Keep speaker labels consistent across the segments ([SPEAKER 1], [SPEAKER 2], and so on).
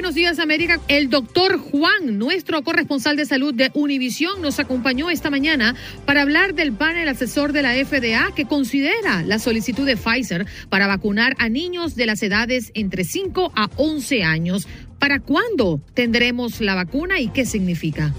[SPEAKER 1] Buenos Días América, el doctor Juan, nuestro corresponsal de salud de Univisión, nos acompañó esta mañana para hablar del panel asesor de la FDA que considera la solicitud de Pfizer para vacunar a niños de las edades entre 5 a 11 años. ¿Para cuándo tendremos la vacuna y qué significa?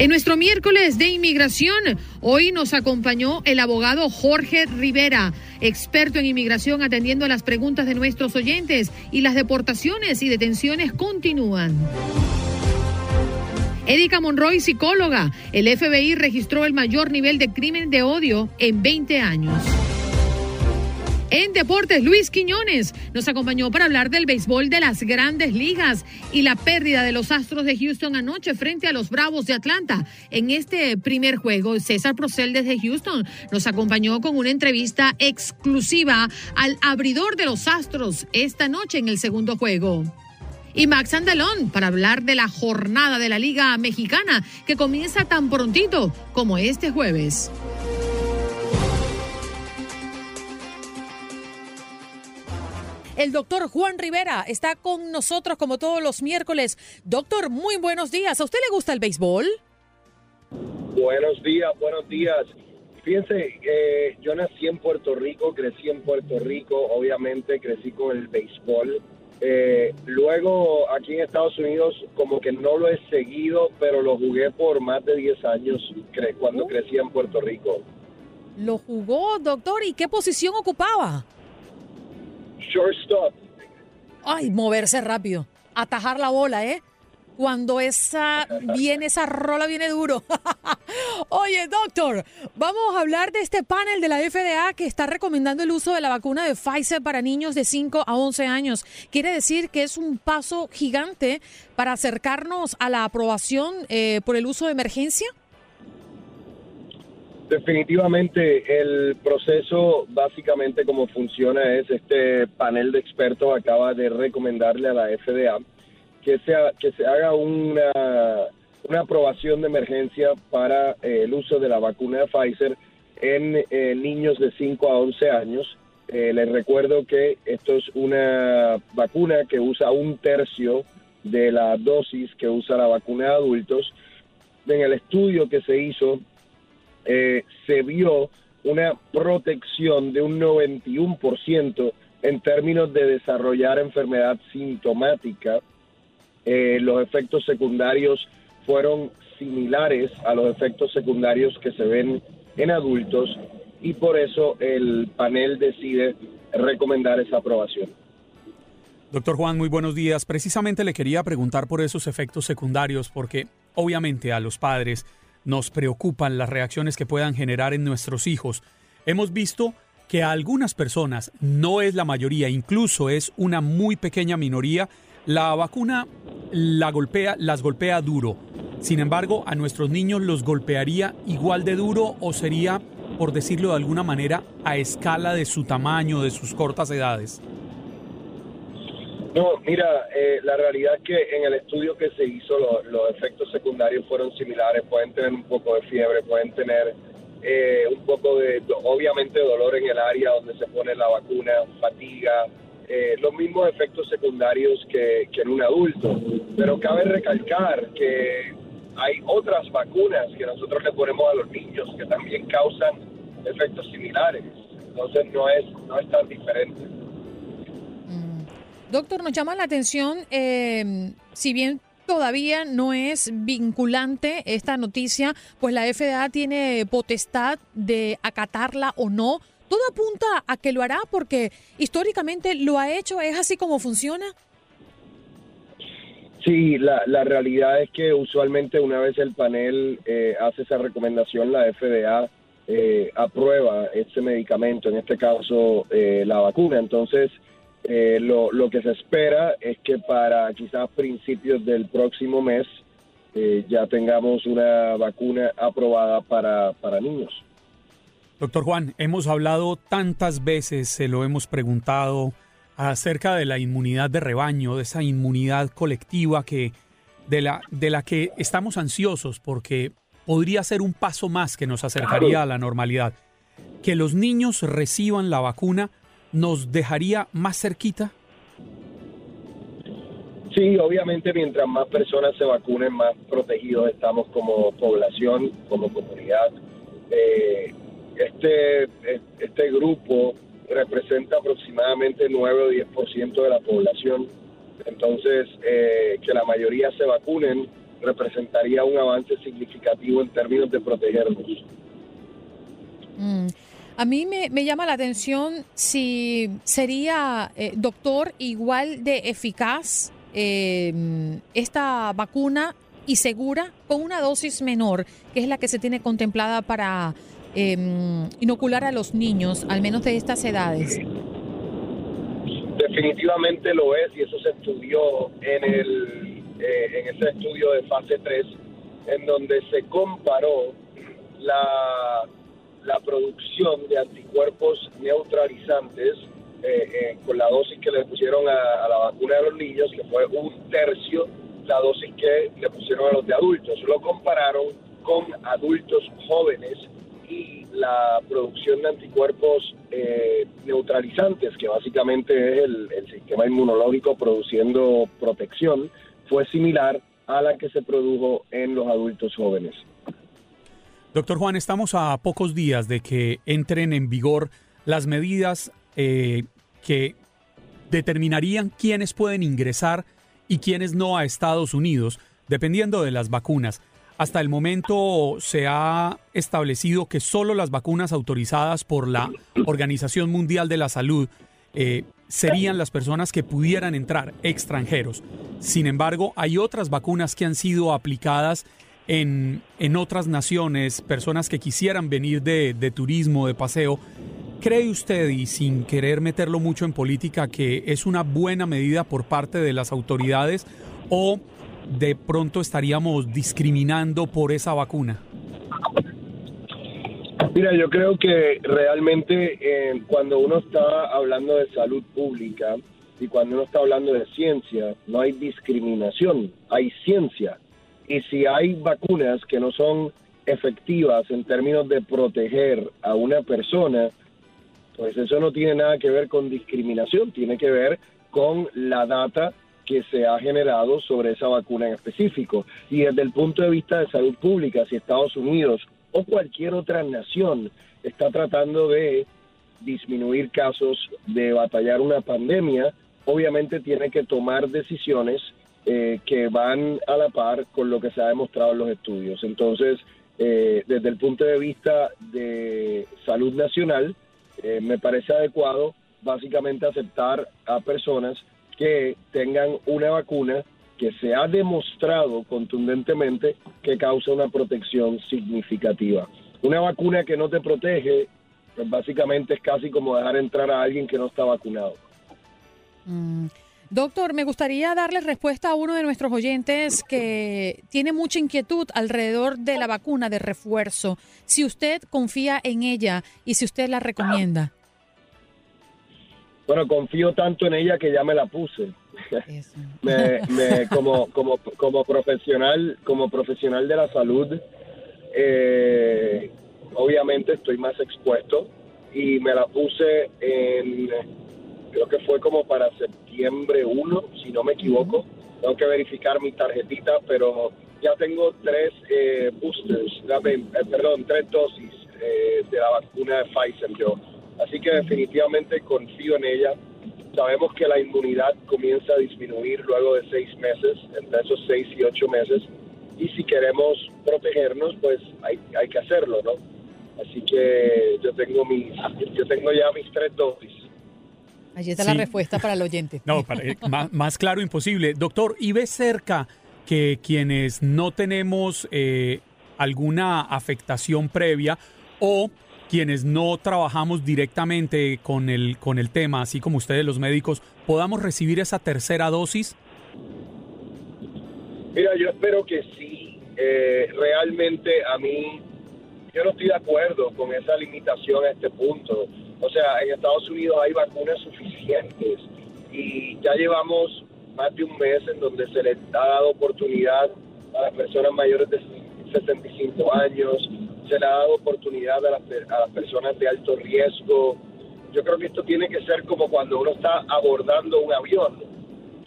[SPEAKER 1] En nuestro miércoles de inmigración, hoy nos acompañó el abogado Jorge Rivera, experto en inmigración atendiendo a las preguntas de nuestros oyentes y las deportaciones y detenciones continúan. Erika Monroy, psicóloga. El FBI registró el mayor nivel de crimen de odio en 20 años. En deportes, Luis Quiñones nos acompañó para hablar del béisbol de las grandes ligas y la pérdida de los Astros de Houston anoche frente a los Bravos de Atlanta. En este primer juego, César Procel desde Houston nos acompañó con una entrevista exclusiva al abridor de los Astros esta noche en el segundo juego y Max Andalón para hablar de la jornada de la Liga Mexicana que comienza tan prontito como este jueves. El doctor Juan Rivera está con nosotros como todos los miércoles. Doctor, muy buenos días. ¿A usted le gusta el béisbol?
[SPEAKER 2] Buenos días, buenos días. Fíjense, eh, yo nací en Puerto Rico, crecí en Puerto Rico, obviamente crecí con el béisbol. Eh, luego aquí en Estados Unidos como que no lo he seguido, pero lo jugué por más de 10 años cuando crecí en Puerto Rico.
[SPEAKER 1] ¿Lo jugó, doctor? ¿Y qué posición ocupaba? Ay, moverse rápido. Atajar la bola, ¿eh? Cuando esa viene, esa rola viene duro. Oye, doctor, vamos a hablar de este panel de la FDA que está recomendando el uso de la vacuna de Pfizer para niños de 5 a 11 años. Quiere decir que es un paso gigante para acercarnos a la aprobación eh, por el uso de emergencia.
[SPEAKER 2] Definitivamente el proceso básicamente como funciona es este panel de expertos acaba de recomendarle a la FDA que se, que se haga una, una aprobación de emergencia para eh, el uso de la vacuna de Pfizer en eh, niños de 5 a 11 años. Eh, les recuerdo que esto es una vacuna que usa un tercio de la dosis que usa la vacuna de adultos. En el estudio que se hizo eh, se vio una protección de un 91% en términos de desarrollar enfermedad sintomática. Eh, los efectos secundarios fueron similares a los efectos secundarios que se ven en adultos y por eso el panel decide recomendar esa aprobación.
[SPEAKER 3] Doctor Juan, muy buenos días. Precisamente le quería preguntar por esos efectos secundarios porque obviamente a los padres nos preocupan las reacciones que puedan generar en nuestros hijos. Hemos visto que a algunas personas, no es la mayoría, incluso es una muy pequeña minoría, la vacuna la golpea, las golpea duro. Sin embargo, a nuestros niños los golpearía igual de duro o sería, por decirlo de alguna manera, a escala de su tamaño, de sus cortas edades.
[SPEAKER 2] No, mira, eh, la realidad es que en el estudio que se hizo los efectos secundarios fueron similares, pueden tener un poco de fiebre, pueden tener eh, un poco de, obviamente, dolor en el área donde se pone la vacuna, fatiga, eh, los mismos efectos secundarios que, que en un adulto. Pero cabe recalcar que hay otras vacunas que nosotros le ponemos a los niños que también causan efectos similares. Entonces no es, no es tan diferente.
[SPEAKER 1] Doctor, nos llama la atención, eh, si bien todavía no es vinculante esta noticia, pues la FDA tiene potestad de acatarla o no. Todo apunta a que lo hará porque históricamente lo ha hecho, es así como funciona.
[SPEAKER 2] Sí, la, la realidad es que usualmente una vez el panel eh, hace esa recomendación, la FDA eh, aprueba ese medicamento, en este caso eh, la vacuna. Entonces, lo, lo que se espera es que para quizás principios del próximo mes ya tengamos una vacuna aprobada para, para niños.
[SPEAKER 3] Doctor Juan, hemos hablado tantas veces, se lo hemos preguntado acerca de la inmunidad de rebaño, de esa inmunidad colectiva que de la de la que estamos ansiosos porque podría ser un paso más que nos acercaría a la normalidad. Que los niños reciban la vacuna nos dejaría más cerquita.
[SPEAKER 2] Sí, obviamente mientras más personas se vacunen, más protegidos estamos como población, como comunidad. Eh, este, este grupo representa aproximadamente 9 o 10% de la población. Entonces, eh, que la mayoría se vacunen representaría un avance significativo en términos de protegernos.
[SPEAKER 1] Mm. A mí me, llama la atención si sería, eh, doctor, igual de eficaz eh, esta vacuna y segura con una dosis menor, que es la que se tiene contemplada para eh, inocular a los niños, al menos de estas edades?
[SPEAKER 2] Definitivamente lo es y eso se estudió en, el, eh, en ese estudio de fase 3, en donde se comparó la, la producción de anticuerpos neutralizantes eh, eh, con la dosis que le pusieron a, la vacuna de los niños, que fue un tercio la dosis que le pusieron a los de adultos. Lo compararon con adultos jóvenes y la producción de anticuerpos eh, neutralizantes, que básicamente es el, sistema inmunológico produciendo protección, fue similar a la que se produjo en los adultos jóvenes.
[SPEAKER 3] Doctor Juan, estamos a pocos días de que entren en vigor las medidas eh, que determinarían quiénes pueden ingresar y quiénes no a Estados Unidos, dependiendo de las vacunas. Hasta el momento se ha establecido que solo las vacunas autorizadas por la Organización Mundial de la Salud eh, serían las personas que pudieran entrar, extranjeros. Sin embargo, hay otras vacunas que han sido aplicadas en, en otras naciones, personas que quisieran venir de, de turismo, de paseo. ¿Cree usted, y sin querer meterlo mucho en política, que es una buena medida por parte de las autoridades o de pronto estaríamos discriminando por esa vacuna?
[SPEAKER 2] Mira, yo creo que realmente eh, cuando uno está hablando de salud pública y cuando uno está hablando de ciencia, no hay discriminación, hay ciencia. Y si hay vacunas que no son efectivas en términos de proteger a una persona, pues eso no tiene nada que ver con discriminación, tiene que ver con la data que se ha generado sobre esa vacuna en específico. Y desde el punto de vista de salud pública, si Estados Unidos o cualquier otra nación está tratando de disminuir casos, de batallar una pandemia, obviamente tiene que tomar decisiones eh, que van a la par con lo que se ha demostrado en los estudios. Entonces, eh, desde el punto de vista de salud nacional, eh, me parece adecuado básicamente aceptar a personas que tengan una vacuna que se ha demostrado contundentemente que causa una protección significativa. Una vacuna que no te protege, pues básicamente es casi como dejar entrar a alguien que no está vacunado.
[SPEAKER 1] Mm. Doctor, me gustaría darle respuesta a uno de nuestros oyentes que tiene mucha inquietud alrededor de la vacuna de refuerzo. Si usted confía en ella y si usted la recomienda.
[SPEAKER 2] Bueno, confío tanto en ella que ya me la puse. me, como, como, como profesional, como profesional de la salud, eh, obviamente estoy más expuesto y me la puse en, creo que fue como para septiembre 1, si no me equivoco. Tengo que verificar mi tarjetita, pero ya tengo tres eh, boosters, eh, perdón, tres dosis de la vacuna de Pfizer yo. Así que definitivamente confío en ella. Sabemos que la inmunidad comienza a disminuir luego de seis meses, entre esos seis y ocho meses, y si queremos protegernos, pues hay, hay que hacerlo, ¿no? Así que yo tengo mis, yo tengo ya mis tres dosis.
[SPEAKER 1] Allí está la respuesta para el oyente.
[SPEAKER 3] No, eh, más, claro imposible. Doctor, ¿y ve cerca que quienes no tenemos eh, alguna afectación previa o quienes no trabajamos directamente con el, con el tema, así como ustedes los médicos, podamos recibir esa tercera dosis?
[SPEAKER 2] Mira, yo espero que sí. Eh, realmente a mí, yo no estoy de acuerdo con esa limitación a este punto. O sea, en Estados Unidos hay vacunas suficientes y ya llevamos más de un mes en donde se les ha dado oportunidad a las personas mayores de 65 años, se le ha dado oportunidad a las, a las personas de alto riesgo. Yo creo que esto tiene que ser como cuando uno está abordando un avión.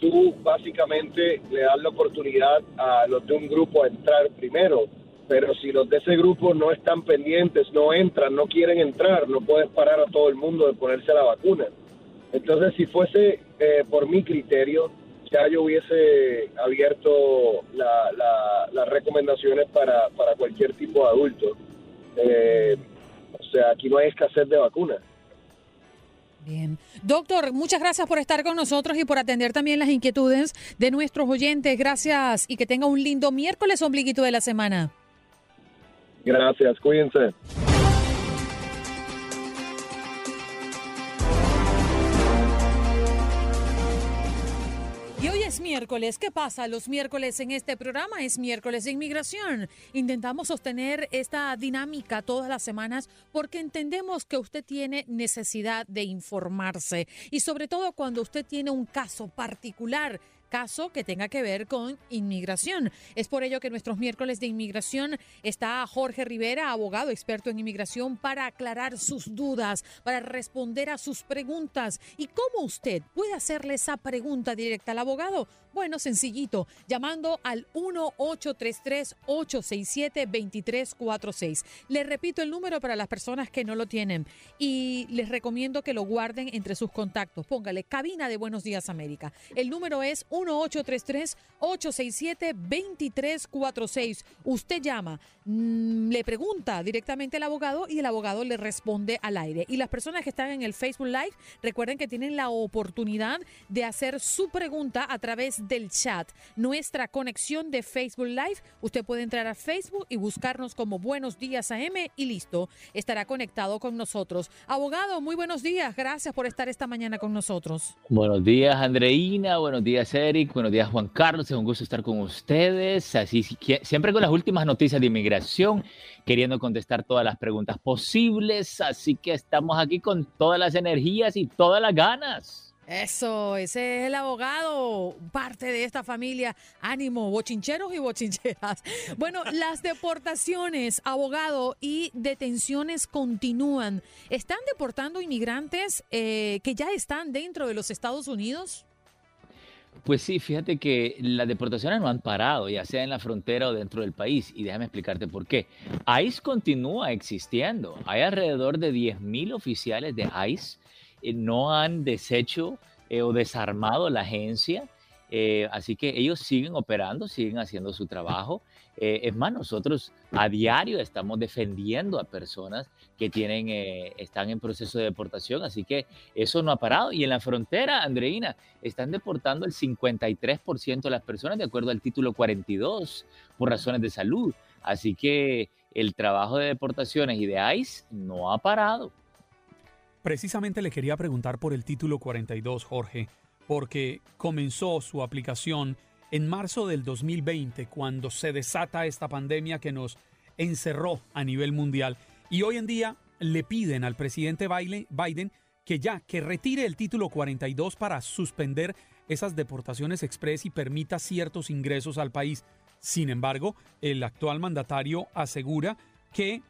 [SPEAKER 2] Tú básicamente le das la oportunidad a los de un grupo a entrar primero pero si los de ese grupo no están pendientes, no entran, no quieren entrar, no puedes parar a todo el mundo de ponerse la vacuna. Entonces, si fuese eh, por mi criterio, ya yo hubiese abierto las recomendaciones para, para cualquier tipo de adulto. Eh, o sea, aquí no hay escasez de vacunas.
[SPEAKER 1] Bien. Doctor, muchas gracias por estar con nosotros y por atender también las inquietudes de nuestros oyentes. Gracias y que tenga un lindo miércoles ombliguito de la semana.
[SPEAKER 2] Gracias, cuídense.
[SPEAKER 1] Y hoy es miércoles. ¿Qué pasa los miércoles en este programa? Es miércoles de inmigración. Intentamos sostener esta dinámica todas las semanas porque entendemos que usted tiene necesidad de informarse y sobre todo cuando usted tiene un caso particular caso que tenga que ver con inmigración. Es por ello que nuestros miércoles de inmigración está Jorge Rivera, abogado experto en inmigración, para aclarar sus dudas, para responder a sus preguntas. ¿Y cómo usted puede hacerle esa pregunta directa al abogado? Bueno, sencillito, llamando al 1-833-867-2346. Les repito el número para las personas que no lo tienen y les recomiendo que lo guarden entre sus contactos. Póngale cabina de Buenos Días América. El número es 1-833-867-2346. Usted llama, mm, le pregunta directamente al abogado y el abogado le responde al aire. Y las personas que están en el Facebook Live, recuerden que tienen la oportunidad de hacer su pregunta a través del chat, nuestra conexión de Facebook Live. Usted puede entrar a Facebook y buscarnos como Buenos Días AM y listo, estará conectado con nosotros. Abogado, muy buenos días. Gracias por estar esta mañana con nosotros.
[SPEAKER 4] Buenos días, Andreina. Buenos días, Eric. Buenos días, Juan Carlos. Es un gusto estar con ustedes. Así siempre con las últimas noticias de queriendo contestar todas las preguntas posibles. Así que estamos aquí con todas las energías y todas las ganas.
[SPEAKER 1] Eso, ese es el abogado, parte de esta familia. Ánimo, bochincheros y bochincheras. Bueno, las deportaciones, abogado, y detenciones continúan. ¿Están deportando inmigrantes eh, que ya están dentro de los Estados Unidos?
[SPEAKER 4] Pues sí, fíjate que las deportaciones no han parado, ya sea en la frontera o dentro del país. Y déjame explicarte por qué. ICE continúa existiendo. Hay alrededor de 10.000 oficiales de ICE eh, no han deshecho eh, o desarmado la agencia. Eh, así que ellos siguen operando, siguen haciendo su trabajo. es más, nosotros a diario estamos defendiendo a personas que tienen, están en proceso de deportación, así que eso no ha parado. Y en la frontera, Andreina, están deportando el 53% de las personas de acuerdo al título 42 por razones de salud. Así que el trabajo de deportaciones y de ICE no ha parado.
[SPEAKER 3] Precisamente le quería preguntar por el título 42, Jorge, porque comenzó su aplicación en marzo del 2020, cuando se desata esta pandemia que nos encerró a nivel mundial. Y hoy en día le piden al presidente Biden que ya, que retire el título 42 para suspender esas deportaciones express y permita ciertos ingresos al país. Sin embargo, el actual mandatario asegura que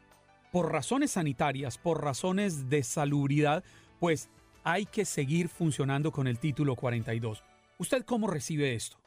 [SPEAKER 3] por razones sanitarias, por razones de salubridad, pues hay que seguir funcionando con el título 42. ¿Usted cómo recibe esto?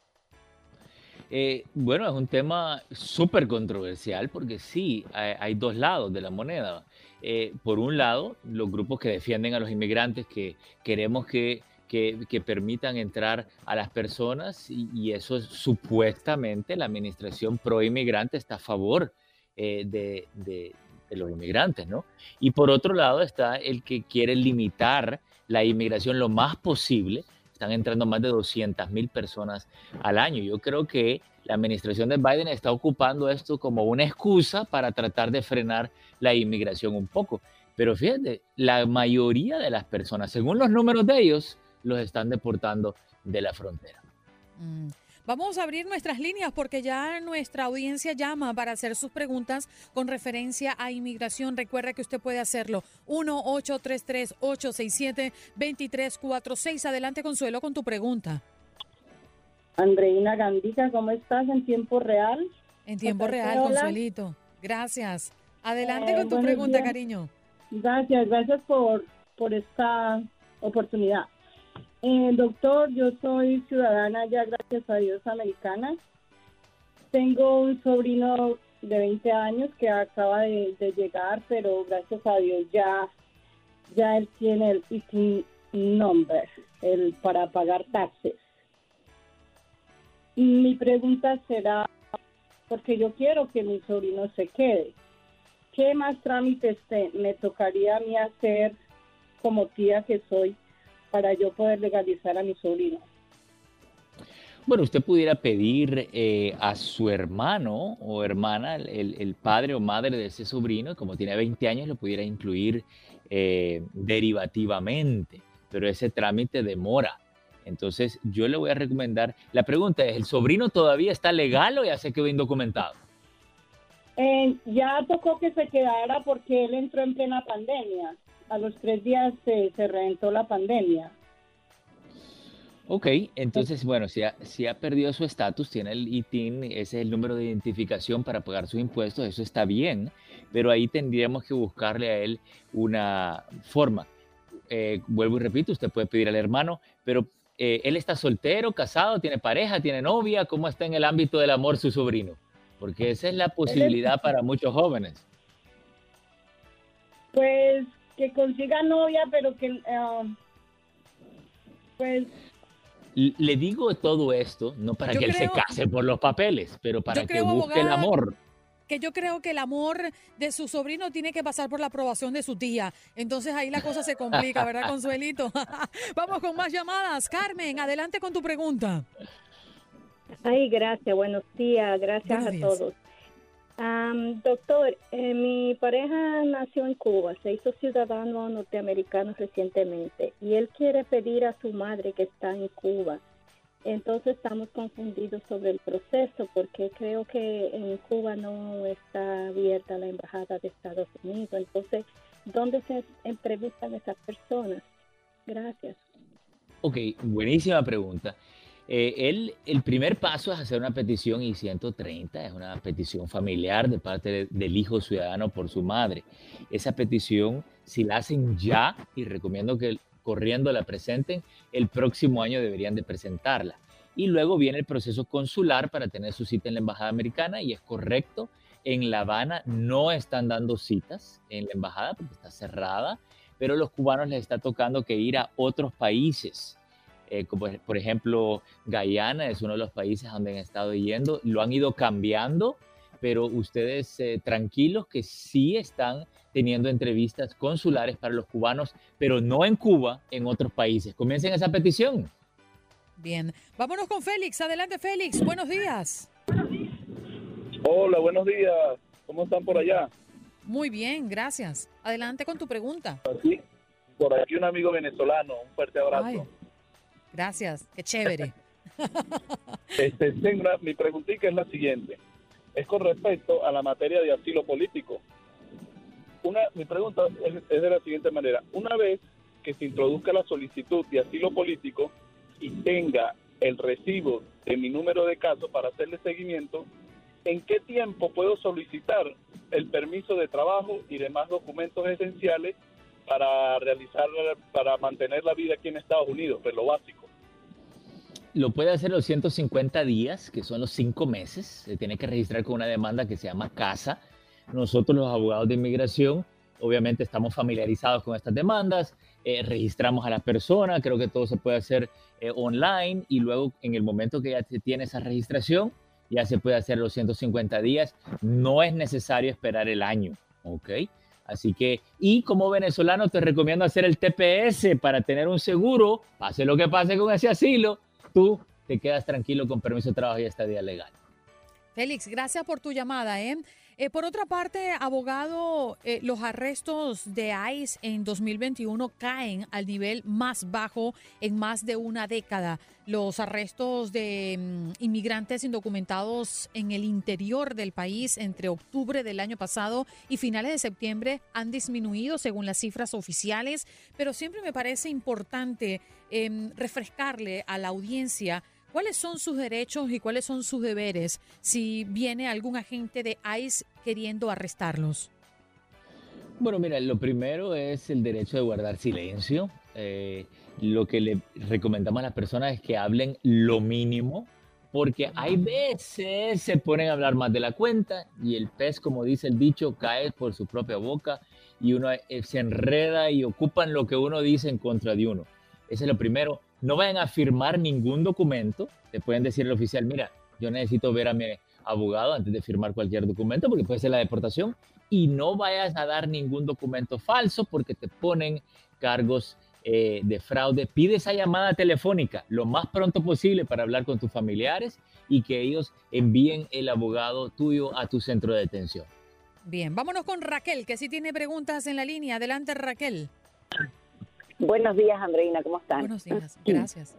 [SPEAKER 4] Eh, bueno, es un tema súper controversial porque sí, hay, dos lados de la moneda. Eh, por un lado, los grupos que defienden a los inmigrantes, que queremos que que, permitan entrar a las personas y, eso es supuestamente la administración pro inmigrante está a favor eh, de, de, los inmigrantes, ¿no? Y por otro lado está el que quiere limitar la inmigración lo más posible. Están entrando más de 200 mil personas al año. Yo creo que la administración de Biden está ocupando esto como una excusa para tratar de frenar la inmigración un poco. Pero fíjate, la mayoría de las personas, según los números de ellos, los están deportando de la frontera.
[SPEAKER 1] Mm. Vamos a abrir nuestras líneas porque ya nuestra audiencia llama para hacer sus preguntas con referencia a inmigración. Recuerda que usted puede hacerlo. 1-833-867-2346. Adelante, Consuelo, con tu pregunta.
[SPEAKER 5] Andreina Gandica, ¿cómo estás en tiempo real?
[SPEAKER 1] En tiempo real, Consuelito. Gracias. Adelante con tu eh, pregunta, cariño.
[SPEAKER 5] Gracias, gracias por, por esta oportunidad. Eh, doctor, yo soy ciudadana ya, gracias a Dios, americana. Tengo un sobrino de 20 años que acaba de, llegar, pero gracias a Dios ya, ya él tiene el IT number el, para pagar taxes. Mi pregunta será, porque yo quiero que mi sobrino se quede, ¿qué más trámites me tocaría a mí hacer como tía que soy para yo poder legalizar a mi sobrino?
[SPEAKER 4] Bueno, usted pudiera pedir eh, a su hermano o hermana, el, padre o madre de ese sobrino, como tiene 20 años, lo pudiera incluir eh, derivativamente, pero ese trámite demora. Entonces, yo le voy a recomendar, la pregunta es, ¿el sobrino todavía está legal o ya se quedó indocumentado?
[SPEAKER 5] Eh, ya tocó que se quedara porque él entró en plena pandemia. A los tres días se, se reventó la pandemia.
[SPEAKER 4] Ok, entonces, bueno, si ha, si ha perdido su estatus, tiene el ITIN, ese es el número de identificación para pagar sus impuestos, eso está bien, pero ahí tendríamos que buscarle a él una forma. Eh, vuelvo y repito, usted puede pedir al hermano, pero eh, ¿él está soltero, casado, tiene pareja, tiene novia? ¿Cómo está en el ámbito del amor su sobrino? Porque esa es la posibilidad para muchos jóvenes.
[SPEAKER 5] Pues que consiga novia, pero que... Uh, pues
[SPEAKER 4] le digo todo esto no para que él se case por los papeles, pero para que busque el amor
[SPEAKER 1] que yo creo que el amor de su sobrino tiene que pasar por la aprobación de su tía. Entonces ahí la cosa se complica, ¿verdad, Consuelito? Vamos con más llamadas. Carmen, adelante con tu pregunta.
[SPEAKER 6] Ay, gracias, buenos días, gracias a todos. Doctor, eh, mi pareja nació en Cuba, se hizo ciudadano norteamericano recientemente y él quiere pedir a su madre que está en Cuba entonces estamos confundidos sobre el proceso porque creo que en Cuba no está abierta la embajada de Estados Unidos. Entonces, ¿dónde se entrevistan esas personas? Gracias.
[SPEAKER 4] Ok, buenísima pregunta. Eh, el, primer paso es hacer una petición I-130, es una petición familiar de parte del hijo ciudadano por su madre. Esa petición, si la hacen ya, y recomiendo que corriendo la presenten, el próximo año deberían de presentarla. Y luego viene el proceso consular para tener su cita en la Embajada Americana y es correcto, en La Habana no están dando citas en la embajada porque está cerrada, pero los cubanos les está tocando que ir a otros países. Eh, como por ejemplo Guyana es uno de los países donde han estado yendo, lo han ido cambiando, pero ustedes eh, tranquilos que sí están teniendo entrevistas consulares para los cubanos, pero no en Cuba, en otros países. Comiencen esa petición.
[SPEAKER 1] Bien, vámonos con Félix. Adelante, Félix. Buenos días.
[SPEAKER 7] Hola, buenos días. ¿Cómo están por allá?
[SPEAKER 1] Muy bien, gracias. Adelante con tu pregunta.
[SPEAKER 7] Por aquí un amigo venezolano. Un fuerte abrazo.
[SPEAKER 1] Gracias, qué chévere.
[SPEAKER 7] este, mi preguntita es la siguiente. Es con respecto a la materia de asilo político una, mi pregunta es, de la siguiente manera. Una vez que se introduzca la solicitud de asilo político y tenga el recibo de mi número de casos para hacerle seguimiento, ¿en qué tiempo puedo solicitar el permiso de trabajo y demás documentos esenciales para realizar, para mantener la vida aquí en Estados Unidos? Pues lo básico.
[SPEAKER 4] Lo puede hacer los 150 días, que son los cinco meses. Se tiene que registrar con una demanda que se llama CASA nosotros los abogados de inmigración obviamente estamos familiarizados con estas demandas, eh, registramos a la persona, creo que todo se puede hacer eh, online y luego en el momento que ya tiene esa registración, ya se puede hacer los 150 días, no es necesario esperar el año, ¿ok? Así que, y como venezolano te recomiendo hacer el TPS para tener un seguro, pase lo que pase con ese asilo, tú te quedas tranquilo con permiso de trabajo y estadía legal.
[SPEAKER 1] Félix, gracias por tu llamada. ¿eh? Eh, por otra parte, abogado, eh, los arrestos de ICE en 2021 caen al nivel más bajo en más de una década. Los arrestos de mm, inmigrantes indocumentados en el interior del país entre octubre del año pasado y finales de septiembre han disminuido según las cifras oficiales, pero siempre me parece importante em, refrescarle a la audiencia ¿Cuáles son sus derechos y cuáles son sus deberes si viene algún agente de ICE queriendo arrestarlos?
[SPEAKER 4] Bueno, mira, lo primero es el derecho de guardar silencio. Eh, lo que le recomendamos a las personas es que hablen lo mínimo, porque hay veces se ponen a hablar más de la cuenta y el pez, como dice el dicho, cae por su propia boca y uno eh, se enreda y ocupan lo que uno dice en contra de uno. Ese es lo primero no vayan a firmar ningún documento. Te pueden decir el oficial, mira, yo necesito ver a mi abogado antes de firmar cualquier documento porque puede ser la deportación. Y no vayas a dar ningún documento falso porque te ponen cargos eh, de fraude. Pide esa llamada telefónica lo más pronto posible para hablar con tus familiares y que ellos envíen el abogado tuyo a tu centro de detención.
[SPEAKER 1] Bien, vámonos con Raquel, que sí tiene preguntas en la línea. Adelante, Raquel.
[SPEAKER 8] Buenos días, Andreina, ¿cómo están?
[SPEAKER 1] Buenos días, gracias.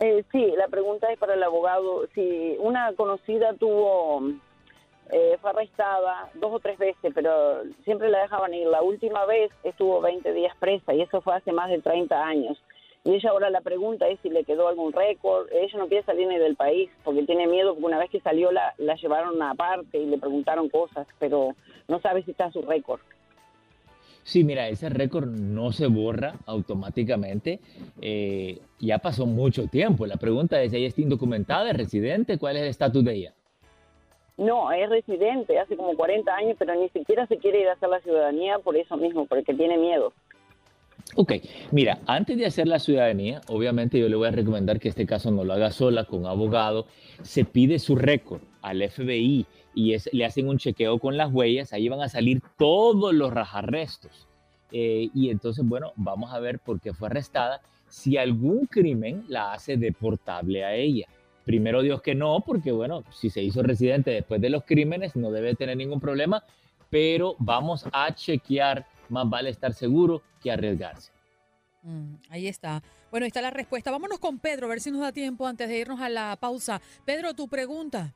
[SPEAKER 8] Eh, sí, la pregunta es para el abogado. Si una conocida tuvo, eh, fue arrestada dos o tres veces, pero siempre la dejaban ir. La última vez estuvo 20 días presa y eso fue hace más de 30 años. Y ella ahora la pregunta es si le quedó algún récord. Ella no quiere salir ni del país porque tiene miedo, porque una vez que salió la, la llevaron aparte y le preguntaron cosas, pero no sabe si está su récord.
[SPEAKER 4] Sí, mira, ese récord no se borra automáticamente. Eh, ya pasó mucho tiempo. La pregunta es, ¿ella está indocumentada, es residente? ¿Cuál es el estatus de ella?
[SPEAKER 8] No, es residente, hace como 40 años, pero ni siquiera se quiere ir a hacer la ciudadanía por eso mismo, porque tiene miedo.
[SPEAKER 4] Ok, mira, antes de hacer la ciudadanía, obviamente yo le voy a recomendar que este caso no lo haga sola, con abogado. Se pide su récord al FBI y le hacen un chequeo con las huellas, ahí van a salir todos los rajarrestos. Eh, y entonces, bueno, vamos a ver por qué fue arrestada, si algún crimen la hace deportable a ella. Primero Dios que no, porque bueno, si se hizo residente después de los crímenes no debe tener ningún problema, pero vamos a chequear, más vale estar seguro que arriesgarse.
[SPEAKER 1] Mm, ahí está. Bueno, ahí está la respuesta. Vámonos con Pedro, a ver si nos da tiempo antes de irnos a la pausa. Pedro, tu pregunta.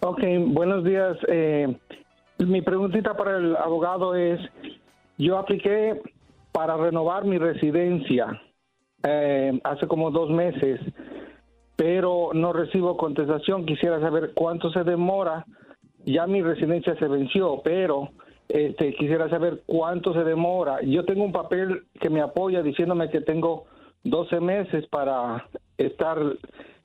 [SPEAKER 9] Ok, buenos días. Eh, mi preguntita para el abogado es, yo apliqué para renovar mi residencia eh, hace como dos meses, pero no recibo contestación. Quisiera saber cuánto se demora. Ya mi residencia se venció, pero este, quisiera saber cuánto se demora. Yo tengo un papel que me apoya diciéndome que tengo 12 meses para estar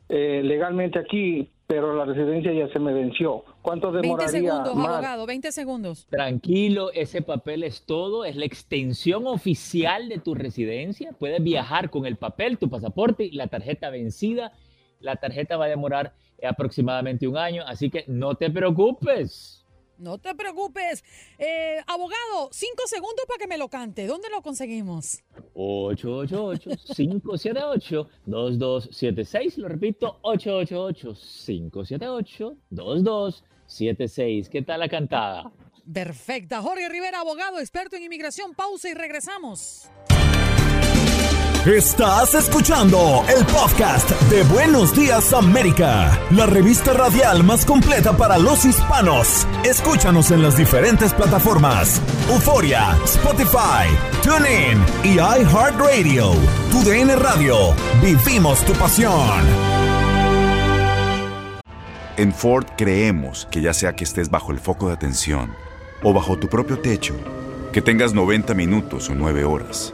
[SPEAKER 9] eh, legalmente aquí, pero la residencia ya se me venció. ¿Cuánto demoraría
[SPEAKER 1] 20 segundos, abogado, 20 segundos.
[SPEAKER 4] Tranquilo, ese papel es todo, es la extensión oficial de tu residencia. Puedes viajar con el papel, tu pasaporte y la tarjeta vencida. La tarjeta va a demorar aproximadamente un año, así que no te preocupes.
[SPEAKER 1] No te preocupes. Eh, abogado, cinco segundos para que me lo cante. ¿Dónde lo conseguimos?
[SPEAKER 4] 888-578-2276. Lo repito, 888-578-2276. ¿Qué tal la cantada?
[SPEAKER 1] Perfecta. Jorge Rivera, abogado, experto en inmigración. Pausa y regresamos.
[SPEAKER 10] Estás escuchando el podcast de Buenos Días América, la revista radial más completa para los hispanos. Escúchanos en las diferentes plataformas: Euforia, Spotify, TuneIn y iHeartRadio. Tu DN Radio. Vivimos tu pasión.
[SPEAKER 11] En Ford creemos que ya sea que estés bajo el foco de atención o bajo tu propio techo, que tengas 90 minutos o 9 horas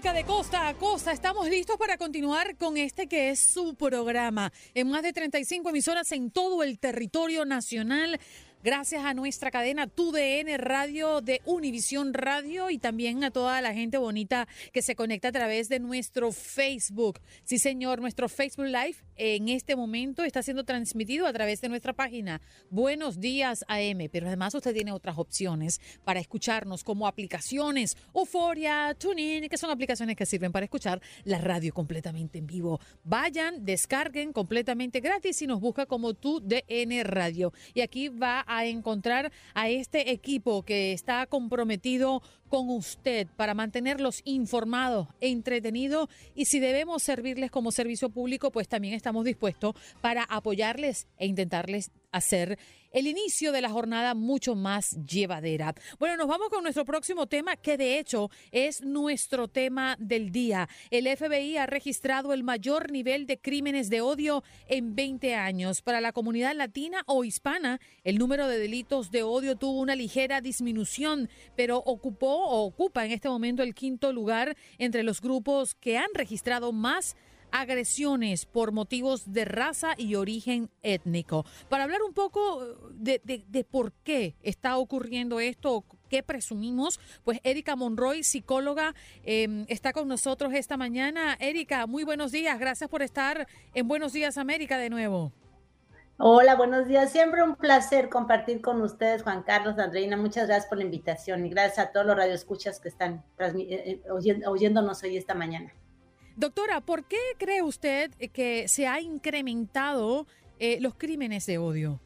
[SPEAKER 1] De costa a costa. Estamos listos para continuar con este que es su programa en más de 35 emisoras en todo el territorio nacional gracias a nuestra cadena TUDN Radio de Univisión Radio y también a toda la gente bonita que se conecta a través de nuestro Facebook. Sí, señor, nuestro Facebook Live en este momento está siendo transmitido a través de nuestra página Buenos Días AM, pero además usted tiene otras opciones para escucharnos como aplicaciones Euforia, TuneIn, que son aplicaciones que sirven para escuchar la radio completamente en vivo. Vayan, descarguen completamente gratis y nos busca como TUDN Radio. Y aquí va a encontrar a este equipo que está comprometido con usted para mantenerlos informados, entretenidos y si debemos servirles como servicio público, pues también estamos dispuestos para apoyarles e intentarles hacer el inicio de la jornada mucho más llevadera. Bueno, nos vamos con nuestro próximo tema, que de hecho es nuestro tema del día. El FBI ha registrado el mayor nivel de crímenes de odio en 20 años. Para la comunidad latina o hispana, el número de delitos de odio tuvo una ligera disminución, pero ocupó o ocupa en este momento el quinto lugar entre los grupos que han registrado más agresiones por motivos de raza y origen étnico. Para hablar un poco de, por qué está ocurriendo esto, qué presumimos, pues Erika Monroy, psicóloga, em, está con nosotros esta mañana. Erika, muy buenos días, gracias por estar en Buenos Días América de nuevo.
[SPEAKER 12] Hola, buenos días. Siempre un placer compartir con ustedes, Juan Carlos, Andreina. Muchas gracias por la invitación y gracias a todos los radioescuchas que están eh, eh, oyéndonos hoy esta mañana.
[SPEAKER 1] Doctora, ¿por qué cree usted que se ha incrementado eh, los crímenes de odio?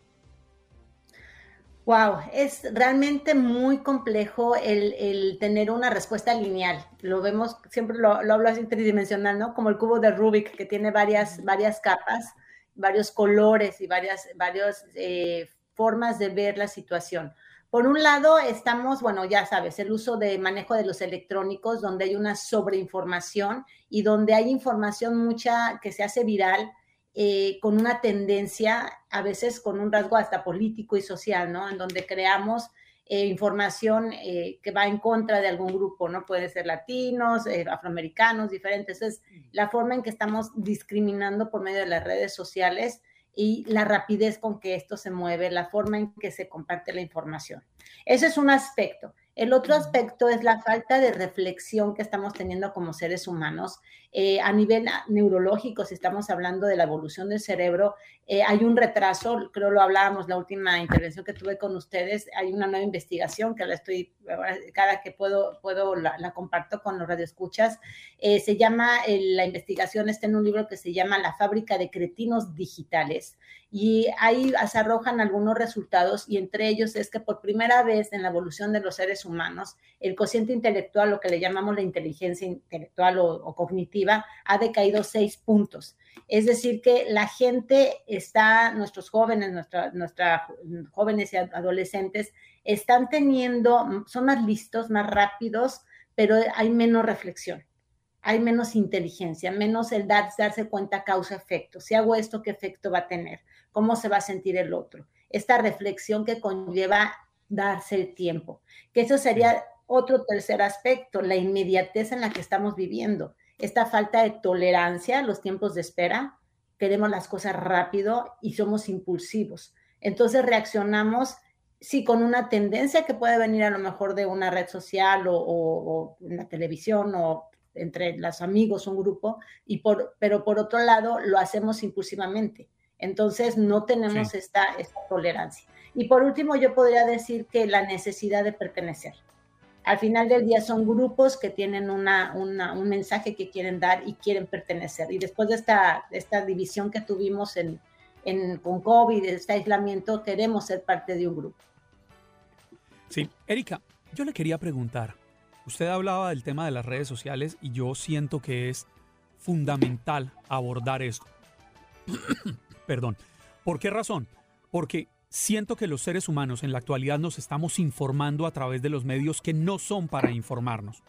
[SPEAKER 12] Wow, es realmente muy complejo el, tener una respuesta lineal. Lo vemos, siempre lo, hablo así tridimensional, ¿no? Como el cubo de Rubik, que tiene varias, varias capas varios colores y varias, varias eh, formas de ver la situación. Por un lado, estamos, bueno, ya sabes, el uso de manejo de los electrónicos, donde hay una sobreinformación y donde hay información mucha que se hace viral eh, con una tendencia, a veces con un rasgo hasta político y social, ¿no? En donde creamos eh, información eh, que va en contra de algún grupo, ¿no? Puede ser latinos, eh, afroamericanos, diferentes. Es la forma en que estamos discriminando por medio de las redes sociales y la rapidez con que esto se mueve, la forma en que se comparte la información. Ese es un aspecto. El otro aspecto es la falta de reflexión que estamos teniendo como seres humanos. Eh, a nivel neurológico, si estamos hablando de la evolución del cerebro, eh, hay un retraso, creo lo hablábamos la última intervención que tuve con ustedes, hay una nueva investigación que la estoy, cada que puedo, puedo la, comparto con los radioescuchas. Eh, se llama, la investigación está en un libro que se llama La fábrica de cretinos digitales y ahí se arrojan algunos resultados y entre ellos es que por primera vez en la evolución de los seres humanos, el cociente intelectual, lo que le llamamos la inteligencia intelectual o, cognitiva, ha decaído seis puntos. Es decir, que la gente está, nuestros jóvenes, nuestra, jóvenes y adolescentes, están teniendo, son más listos, más rápidos, pero hay menos reflexión hay menos inteligencia, menos el darse cuenta causa-efecto. Si hago esto, ¿qué efecto va a tener? ¿Cómo se va a sentir el otro? Esta reflexión que conlleva darse el tiempo. Que eso sería otro tercer aspecto, la inmediatez en la que estamos viviendo. Esta falta de tolerancia, los tiempos de espera, queremos las cosas rápido y somos impulsivos. Entonces reaccionamos, sí, con una tendencia que puede venir a lo mejor de una red social o, o, en la televisión o entre los amigos, un grupo, y por, pero por otro lado lo hacemos impulsivamente. Entonces no tenemos esta, esta tolerancia. Y por último, yo podría decir que la necesidad de pertenecer. Al final del día son grupos que tienen una, un mensaje que quieren dar y quieren pertenecer. Y después de esta, esta división que tuvimos en, en, con COVID, este aislamiento, queremos ser parte de un grupo.
[SPEAKER 3] Sí, Erika, yo le quería preguntar, Usted hablaba del tema de las redes sociales y yo siento que es fundamental abordar esto. Perdón. ¿Por qué razón? Porque Siento que los seres humanos en la actualidad nos estamos informando a través de los medios que no son para informarnos.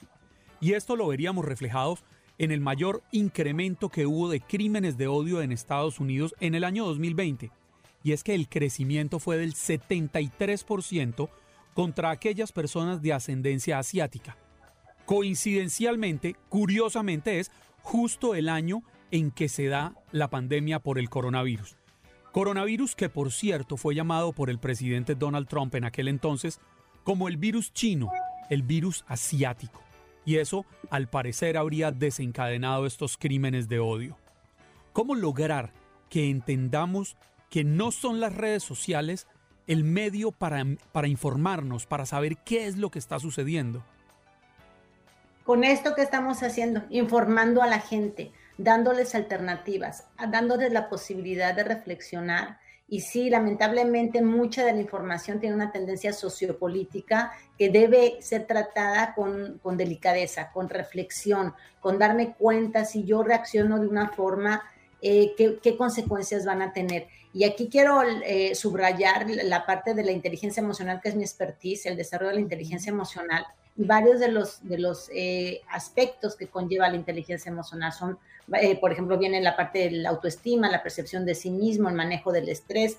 [SPEAKER 3] Y esto lo veríamos reflejado en el mayor incremento que hubo de crímenes de odio en Estados Unidos en el año 2020. Y es que el crecimiento fue del 73% contra aquellas personas de ascendencia asiática. Coincidencialmente, curiosamente, es justo el año en que se da la pandemia por el coronavirus. Coronavirus que por cierto fue llamado por el presidente Donald Trump en aquel entonces como el virus chino, el virus asiático. Y eso al parecer habría desencadenado estos crímenes de odio. ¿Cómo lograr que entendamos que no son las redes sociales el medio para, para informarnos, para saber qué es lo que está sucediendo?
[SPEAKER 12] Con esto que estamos haciendo, informando a la gente, dándoles alternativas, dándoles la posibilidad de reflexionar. Y sí, lamentablemente mucha de la información tiene una tendencia sociopolítica que debe ser tratada con, delicadeza, con reflexión, con darme cuenta si yo reacciono de una forma, eh, qué, consecuencias van a tener. Y aquí quiero eh, subrayar la parte de la inteligencia emocional, que es mi expertise, el desarrollo de la inteligencia emocional y varios de los, de los eh, aspectos que conlleva la inteligencia emocional son, eh, por ejemplo, viene la parte de la autoestima, la percepción de sí mismo, el manejo del estrés.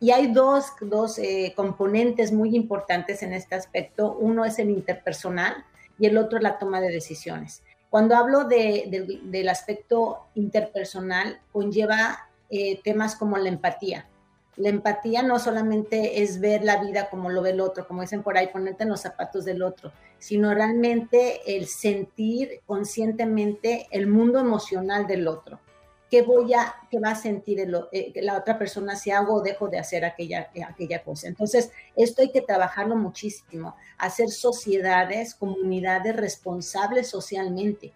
[SPEAKER 12] Y hay dos, dos eh, componentes muy importantes en este aspecto. Uno es el interpersonal y el otro es la toma de decisiones. Cuando hablo de, del aspecto interpersonal, conlleva temas como la empatía la empatía no solamente es ver la vida como lo ve el otro, como dicen por ahí, ponerte en los zapatos del otro, sino realmente el sentir conscientemente el mundo emocional del otro. ¿Qué voy a, qué va a sentir eh, la otra persona si hago o dejo de hacer aquella, aquella cosa? Entonces, esto hay que trabajarlo muchísimo, hacer sociedades, comunidades responsables socialmente,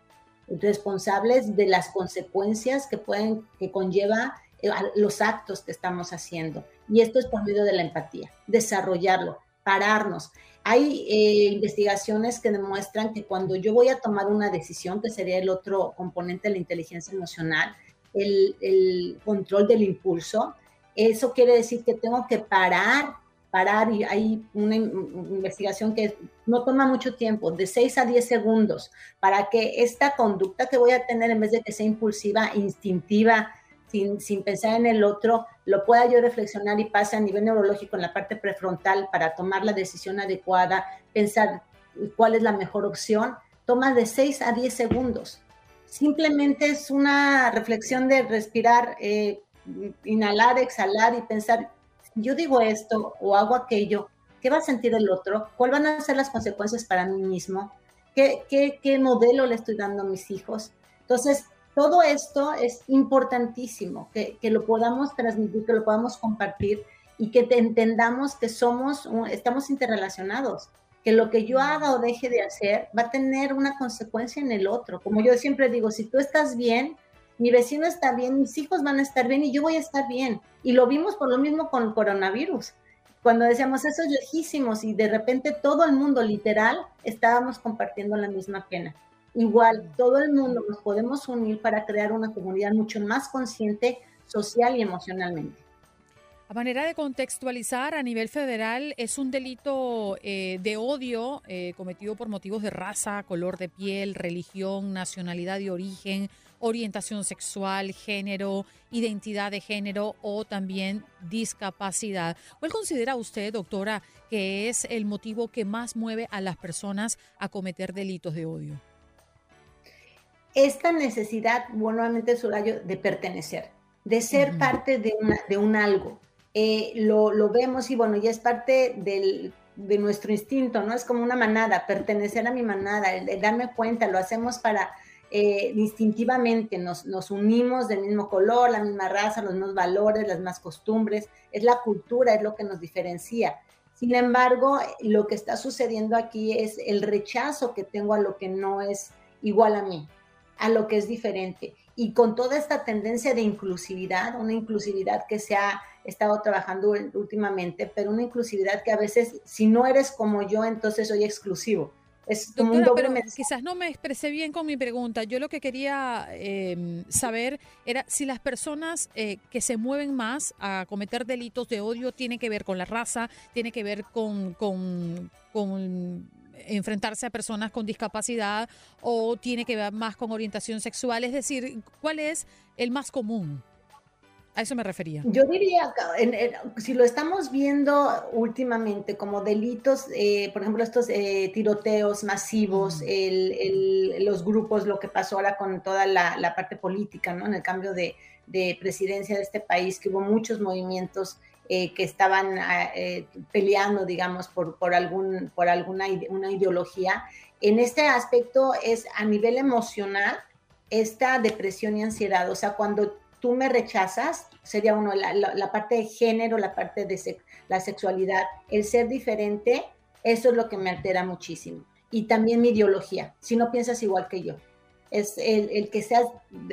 [SPEAKER 12] responsables de las consecuencias que pueden, que conlleva eh, los actos que estamos haciendo. Y esto es por medio de la empatía, desarrollarlo, pararnos. Hay eh, investigaciones que demuestran que cuando yo voy a tomar una decisión, que sería el otro componente de la inteligencia emocional, el, control del impulso, eso quiere decir que tengo que parar, parar, y hay una investigación que no toma mucho tiempo, de 6 a 10 segundos, para que esta conducta que voy a tener, en vez de que sea impulsiva, instintiva, sin, pensar en el otro, lo pueda yo reflexionar y pase a nivel neurológico en la parte prefrontal para tomar la decisión adecuada, pensar cuál es la mejor opción, toma de 6 a 10 segundos. Simplemente es una reflexión de respirar, eh, inhalar, exhalar y pensar, yo digo esto o hago aquello, ¿qué va a sentir el otro? ¿Cuáles van a ser las consecuencias para mí mismo? ¿Qué, qué, qué modelo le estoy dando a mis hijos? Entonces, todo esto es importantísimo, que, lo podamos transmitir, que lo podamos compartir y que entendamos que somos, estamos interrelacionados, que lo que yo haga o deje de hacer va a tener una consecuencia en el otro. Como yo siempre digo, si tú estás bien, mi vecino está bien, mis hijos van a estar bien y yo voy a estar bien. Y lo vimos por lo mismo con el coronavirus. Cuando decíamos eso es lejísimos y de repente todo el mundo literal estábamos compartiendo la misma pena. Igual, todo el mundo nos podemos unir para crear una comunidad mucho más consciente social y emocionalmente.
[SPEAKER 1] A manera de contextualizar, a nivel federal es un delito eh, de odio eh, cometido por motivos de raza, color de piel, religión, nacionalidad de origen, orientación sexual, género, identidad de género o también discapacidad. ¿Cuál considera usted, doctora, que es el motivo que más mueve a las personas a cometer delitos de odio?
[SPEAKER 12] Esta necesidad, nuevamente Surayo, de pertenecer, de ser parte de, de, un algo. Eh, lo, vemos y bueno, ya es parte de nuestro instinto, ¿no? Es como una manada, pertenecer a mi manada, el, darme cuenta, lo hacemos para eh, instintivamente, nos, nos, unimos del mismo color, la misma raza, los mismos valores, las mismas costumbres, es la cultura, es lo que nos diferencia. Sin embargo, lo que está sucediendo aquí es el rechazo que tengo a lo que no es igual a mí a lo que es diferente. Y con toda esta tendencia de inclusividad, una inclusividad que se ha estado trabajando últimamente, pero una inclusividad que a veces, si no eres como yo, entonces soy exclusivo. Es
[SPEAKER 1] Doctora, pero quizás no me expresé bien con mi pregunta. Yo lo que quería em, saber era si las personas eh, que se mueven más a cometer delitos de odio tiene que ver con la raza, tiene que ver con, con, con enfrentarse a personas con discapacidad o tiene que ver más con orientación sexual. Es decir, ¿cuál es el más común? A eso me refería.
[SPEAKER 12] Yo diría, si lo estamos viendo últimamente como delitos, eh, por ejemplo, estos eh, tiroteos masivos, los grupos, lo que pasó ahora con toda la, parte política, ¿no? En el cambio de, presidencia de este país, que hubo muchos movimientos eh, que estaban peleando, digamos, por, por, algún, por alguna una ideología. En este aspecto es a nivel emocional, esta depresión y ansiedad, o sea, cuando tú me rechazas, sería uno, la, parte de género, la parte de la sexualidad, el ser diferente, eso es lo que me altera muchísimo. Y también mi ideología, si no piensas igual que yo. Es el, que seas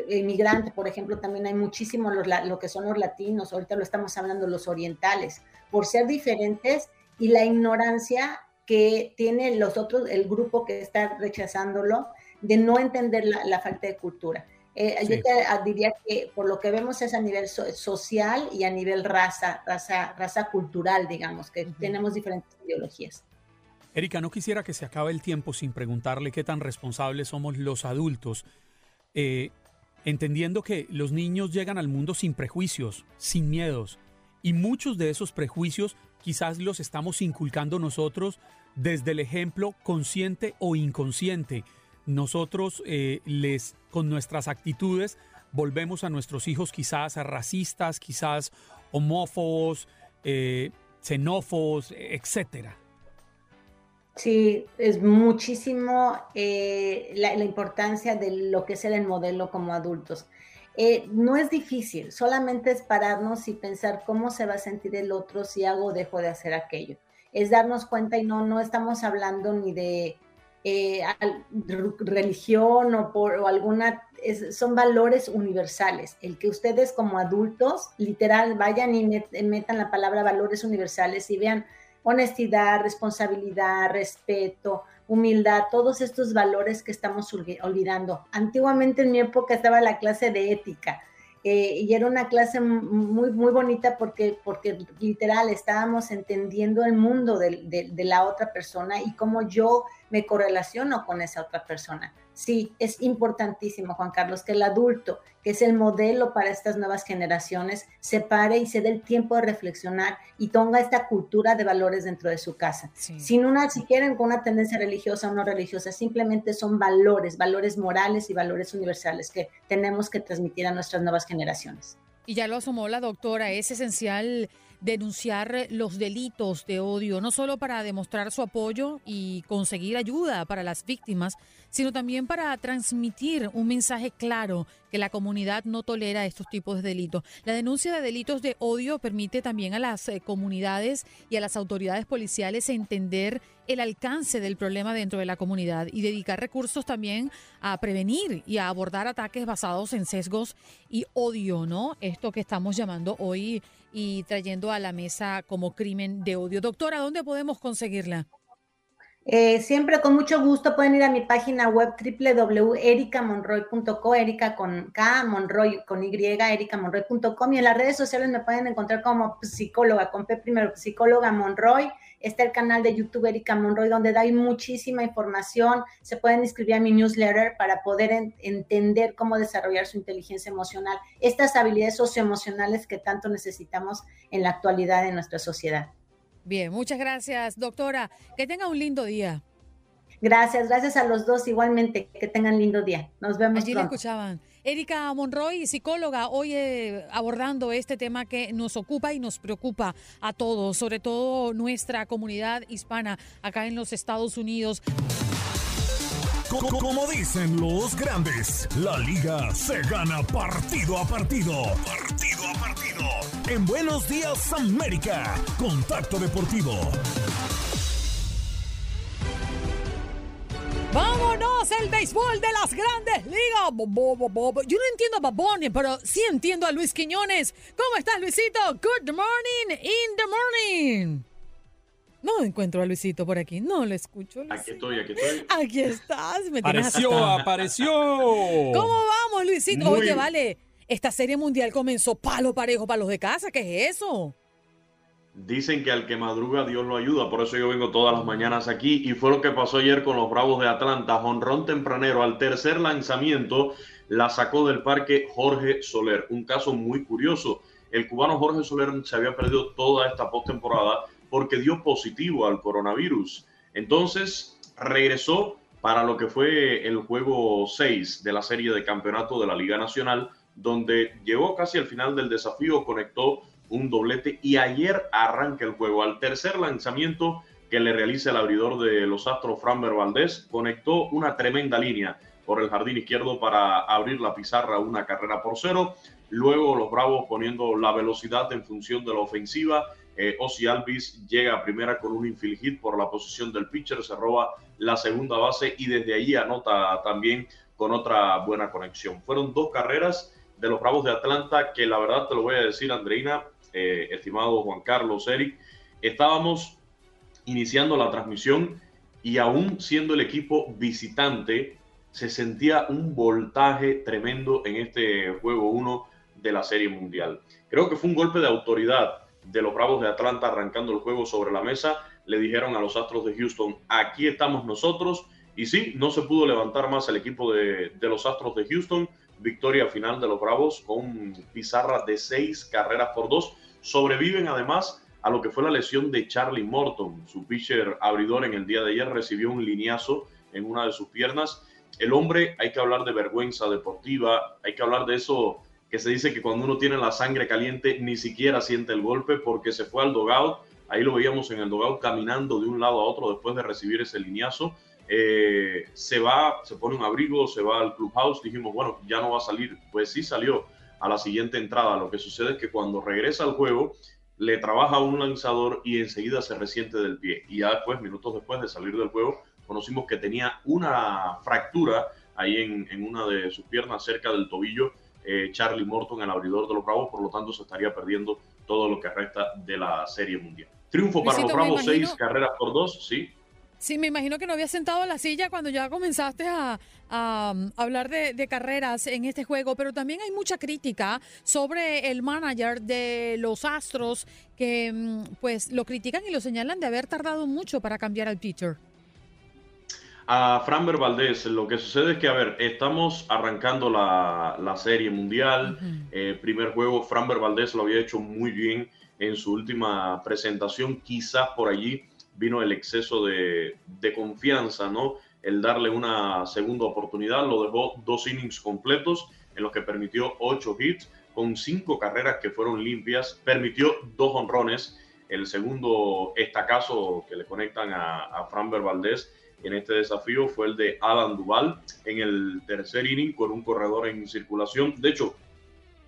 [SPEAKER 12] inmigrante, por ejemplo, también hay muchísimo lo que son los latinos, ahorita lo estamos hablando los orientales, por ser diferentes y la ignorancia que tiene los otros, el grupo que está rechazándolo, de no entender la falta de cultura. Eh, yo te diría que por lo que vemos es a nivel social y a nivel raza, raza, raza cultural, digamos, que tenemos diferentes ideologías.
[SPEAKER 3] Erika, no quisiera que se acabe el tiempo sin preguntarle qué tan responsables somos los adultos, eh, entendiendo que los niños llegan al mundo sin prejuicios, sin miedos, y muchos de esos prejuicios quizás los estamos inculcando nosotros desde el ejemplo consciente o inconsciente nosotros eh, les, con nuestras actitudes, volvemos a nuestros hijos quizás racistas, quizás homófobos, eh, xenófobos, etcétera.
[SPEAKER 12] Sí, es muchísimo eh, la, importancia de lo que es el modelo como adultos. no es difícil, solamente es pararnos y pensar cómo se va a sentir el otro si hago o dejo de hacer aquello. Es darnos cuenta y no, no estamos hablando ni de eh, religión o por alguna, son valores universales. El que ustedes como adultos, literal, vayan y metan la palabra valores universales y vean honestidad, responsabilidad, respeto, humildad, todos estos valores que estamos olvidando. Antiguamente en mi época estaba la clase de ética. Eh, y era una clase muy, muy bonita porque, porque literal estábamos entendiendo el mundo de la otra persona y cómo yo me correlaciono con esa otra persona. Sí, es importantísimo, Juan Carlos, que el adulto, que es el modelo para estas nuevas generaciones, se pare y se dé el tiempo de reflexionar y tenga esta cultura de valores dentro de su casa. Sin una, si quieren, con una tendencia religiosa o no religiosa, simplemente son valores, valores morales y valores universales que tenemos que transmitir a nuestras nuevas generaciones.
[SPEAKER 1] Y ya lo asomó la doctora, es esencial denunciar los delitos de odio, no solo para demostrar su apoyo y conseguir ayuda para las víctimas, sino también para transmitir un mensaje claro que la comunidad no tolera estos tipos de delitos. La denuncia de delitos de odio permite también a las eh, comunidades y a las autoridades policiales entender el alcance del problema dentro de la comunidad y dedicar recursos también a prevenir y a abordar ataques basados en sesgos y odio, ¿no? Esto que estamos llamando hoy y trayendo a la mesa como crimen de odio. Doctora, ¿dónde podemos conseguirla?
[SPEAKER 12] Eh, siempre con mucho gusto pueden ir a mi página web www.ericamonroy.co, Erika con K, Monroy con Y, ericamonroy.com y en las redes sociales me pueden encontrar como psicóloga, con P primero, psicóloga Monroy. Está el canal de YouTube Erika Monroy donde da muchísima información. Se pueden inscribir a mi newsletter para poder entender cómo desarrollar su inteligencia emocional, estas habilidades socioemocionales que tanto necesitamos en la actualidad en nuestra sociedad.
[SPEAKER 1] Bien, muchas gracias, doctora. Que tenga un lindo día.
[SPEAKER 12] Gracias, gracias a los dos igualmente. Que tengan lindo día. Nos vemos.
[SPEAKER 1] Allí le escuchaban. Erika Monroy, psicóloga, hoy eh, abordando este tema que nos ocupa y nos preocupa a todos, sobre todo nuestra comunidad hispana acá en los Estados Unidos.
[SPEAKER 10] Como dicen los grandes, la liga se gana partido a partido. Partido a partido. En Buenos Días América, Contacto Deportivo.
[SPEAKER 1] Vámonos el béisbol de las grandes ligas. Yo no entiendo a Baboni, pero sí entiendo a Luis Quiñones. ¿Cómo estás, Luisito? Good morning in the morning. No,
[SPEAKER 13] encuentro a Luisito por aquí, no lo escucho.
[SPEAKER 14] Aquí estoy, aquí estoy.
[SPEAKER 13] Aquí estás. Me
[SPEAKER 3] apareció, apareció.
[SPEAKER 13] ¿Cómo vamos, Luisito? Oye, vale, esta serie mundial comenzó palo parejo para los de casa, ¿qué es eso?
[SPEAKER 14] Dicen que al que madruga Dios lo ayuda, por eso yo vengo todas las mañanas aquí y fue lo que pasó ayer con los Bravos de Atlanta. Jonrón tempranero al tercer lanzamiento la sacó del parque Jorge Soler. Un caso muy curioso. El cubano Jorge Soler se había perdido toda esta postemporada porque dio positivo al coronavirus. Entonces regresó para lo que fue el juego 6 de la serie de campeonato de la Liga Nacional, donde llegó casi al final del desafío, conectó un doblete y ayer arranca el juego. Al tercer lanzamiento que le realiza el abridor de los Astros, Framber Valdés, conectó una tremenda línea por el jardín izquierdo para abrir la pizarra una carrera por cero. Luego los Bravos poniendo la velocidad en función de la ofensiva. Eh, Alvis llega a primera con un infield hit por la posición del pitcher, se roba la segunda base y desde allí anota también con otra buena conexión. Fueron dos carreras de los Bravos de Atlanta que la verdad te lo voy a decir, Andreina, eh, estimado Juan Carlos, Eric, estábamos iniciando la transmisión y aún siendo el equipo visitante, se sentía un voltaje tremendo en este juego 1 de la Serie Mundial. Creo que fue un golpe de autoridad de los Bravos de Atlanta arrancando el juego sobre la mesa. Le dijeron a los Astros de Houston, aquí estamos nosotros. Y sí, no se pudo levantar más el equipo de, de los Astros de Houston victoria final de los Bravos con pizarra de seis carreras por dos. Sobreviven además a lo que fue la lesión de Charlie Morton. Su pitcher abridor en el día de ayer recibió un lineazo en una de sus piernas. El hombre, hay que hablar de vergüenza deportiva, hay que hablar de eso que se dice que cuando uno tiene la sangre caliente ni siquiera siente el golpe porque se fue al dogout. Ahí lo veíamos en el dogout caminando de un lado a otro después de recibir ese lineazo. Eh, se va, se pone un abrigo, se va al clubhouse, dijimos, bueno, ya no va a salir. Pues sí salió a la siguiente entrada. Lo que sucede es que cuando regresa al juego, le trabaja un lanzador y enseguida se resiente del pie. Y ya después, minutos después de salir del juego, conocimos que tenía una fractura ahí en, una de sus piernas cerca del tobillo. Eh, Charlie Morton, el abridor de los Bravos, por lo tanto se estaría perdiendo todo lo que resta de la Serie Mundial. Triunfo para los Bravos, seis carreras por dos, sí.
[SPEAKER 13] Sí, me imagino que no había sentado en la silla cuando ya comenzaste a, um, hablar de, carreras en este juego, pero también hay mucha crítica sobre el manager de los Astros que mm, pues lo critican y lo señalan de haber tardado mucho para cambiar al pitcher.
[SPEAKER 14] A Framber Valdés, lo que sucede es que, a ver, estamos arrancando la, serie mundial. Eh, primer juego, Framber Valdés lo había hecho muy bien en su última presentación, quizás por allí vino el exceso de, confianza, ¿no? El darle una segunda oportunidad, lo dejó dos innings completos en los que permitió ocho hits con cinco carreras que fueron limpias, permitió dos honrones, el segundo estacazo que le conectan a, a Valdés en este desafío fue el de Alan Duval en el tercer inning con un corredor en circulación. De hecho,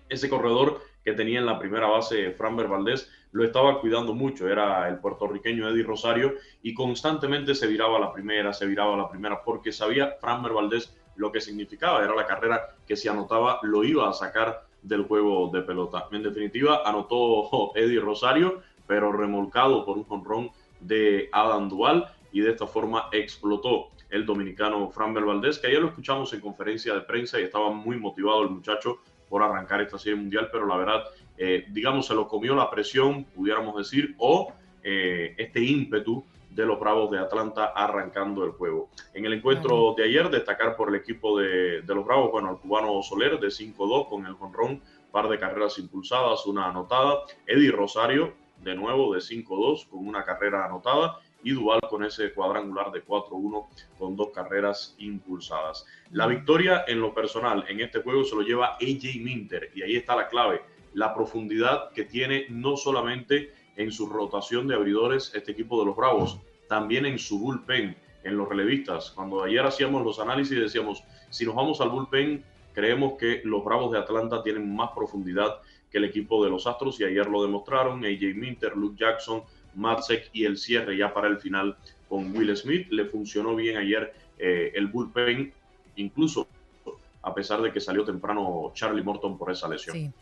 [SPEAKER 14] ese corredor que tenía en la primera base Framber Valdés lo estaba cuidando mucho, era el puertorriqueño Eddie Rosario y constantemente se viraba la primera, se viraba la primera porque sabía Framber Valdés lo que significaba, era la carrera que si anotaba lo iba a sacar del juego de pelota. En definitiva, anotó Eddie Rosario, pero remolcado por un jonrón de Adam Duval y de esta forma explotó el dominicano Framber Valdés, que ayer lo escuchamos en conferencia de prensa y estaba muy motivado el muchacho por arrancar esta serie mundial, pero la verdad, eh, digamos, se lo comió la presión, pudiéramos decir, o eh, este ímpetu de los Bravos de Atlanta arrancando el juego. En el encuentro de ayer, destacar por el equipo de, los Bravos, bueno, el cubano Soler de 5-2 con el jonrón, par de carreras impulsadas, una anotada. Eddie Rosario, de nuevo, de 5-2 con una carrera anotada y Duval con ese cuadrangular de 4-1 con dos carreras impulsadas. La victoria en lo personal en este juego se lo lleva AJ Minter y ahí está la clave, la profundidad que tiene no solamente en su rotación de abridores este equipo de los Bravos, también en su bullpen, en los relevistas. Cuando ayer hacíamos los análisis decíamos, si nos vamos al bullpen, creemos que los Bravos de Atlanta tienen más profundidad que el equipo de los Astros y ayer lo demostraron. AJ Minter, Luke Jackson, Matzek y el cierre ya para el final con Will Smith. Le funcionó bien ayer eh, el bullpen, incluso a pesar de que salió temprano Charlie Morton por esa lesión.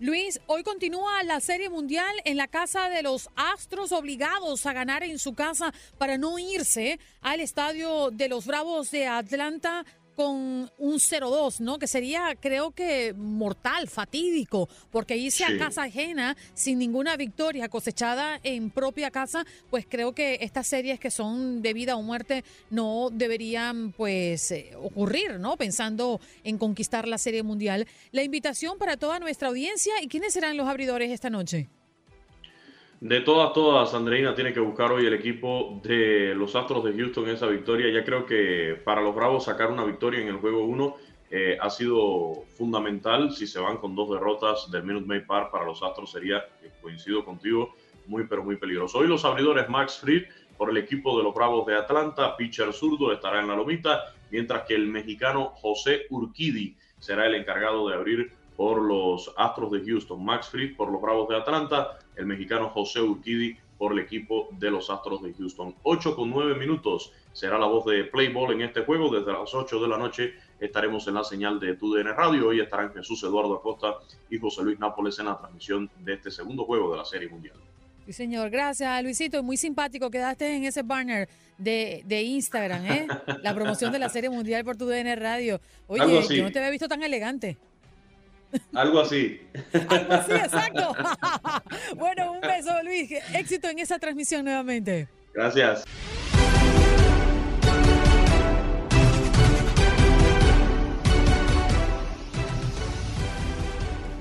[SPEAKER 1] Luis, hoy continúa la Serie Mundial en la casa de los Astros, obligados a ganar en su casa para no irse al estadio de los Bravos de Atlanta con un 0-2, ¿no? Que sería, creo que, mortal, fatídico, porque irse a casa ajena sin ninguna victoria cosechada en propia casa, pues creo que estas series que son de vida o muerte no deberían, pues, eh, ocurrir, ¿no? Pensando en conquistar la Serie Mundial. La invitación para toda nuestra audiencia y quiénes serán los abridores esta noche.
[SPEAKER 14] De todas, todas, Andreina tiene que buscar hoy el equipo de los Astros de Houston esa victoria. Ya creo que para los Bravos sacar una victoria en el juego 1 eh, ha sido fundamental. Si se van con dos derrotas del Minute Maid Park para los Astros sería, eh, coincido contigo, muy pero muy peligroso. Hoy los abridores Max Fried por el equipo de los Bravos de Atlanta, pitcher zurdo estará en la lomita, mientras que el mexicano José Urquidi será el encargado de abrir por los Astros de Houston, Max Fried por los Bravos de Atlanta, el mexicano José Urquidi por el equipo de los Astros de Houston. 8 con 9 minutos será la voz de Playball en este juego. Desde las 8 de la noche estaremos en la señal de TUDN Radio. Hoy estarán Jesús Eduardo Acosta y José Luis Nápoles en la transmisión de este segundo juego de la Serie Mundial.
[SPEAKER 1] Sí, señor. Gracias, Luisito. Muy simpático. Quedaste en ese banner de, de Instagram, ¿eh? La promoción de la Serie Mundial por tu DN Radio. Oye, yo no te había visto tan elegante.
[SPEAKER 14] Algo así.
[SPEAKER 1] Algo así, exacto. bueno, un beso, Luis. Éxito en esa transmisión nuevamente.
[SPEAKER 14] Gracias.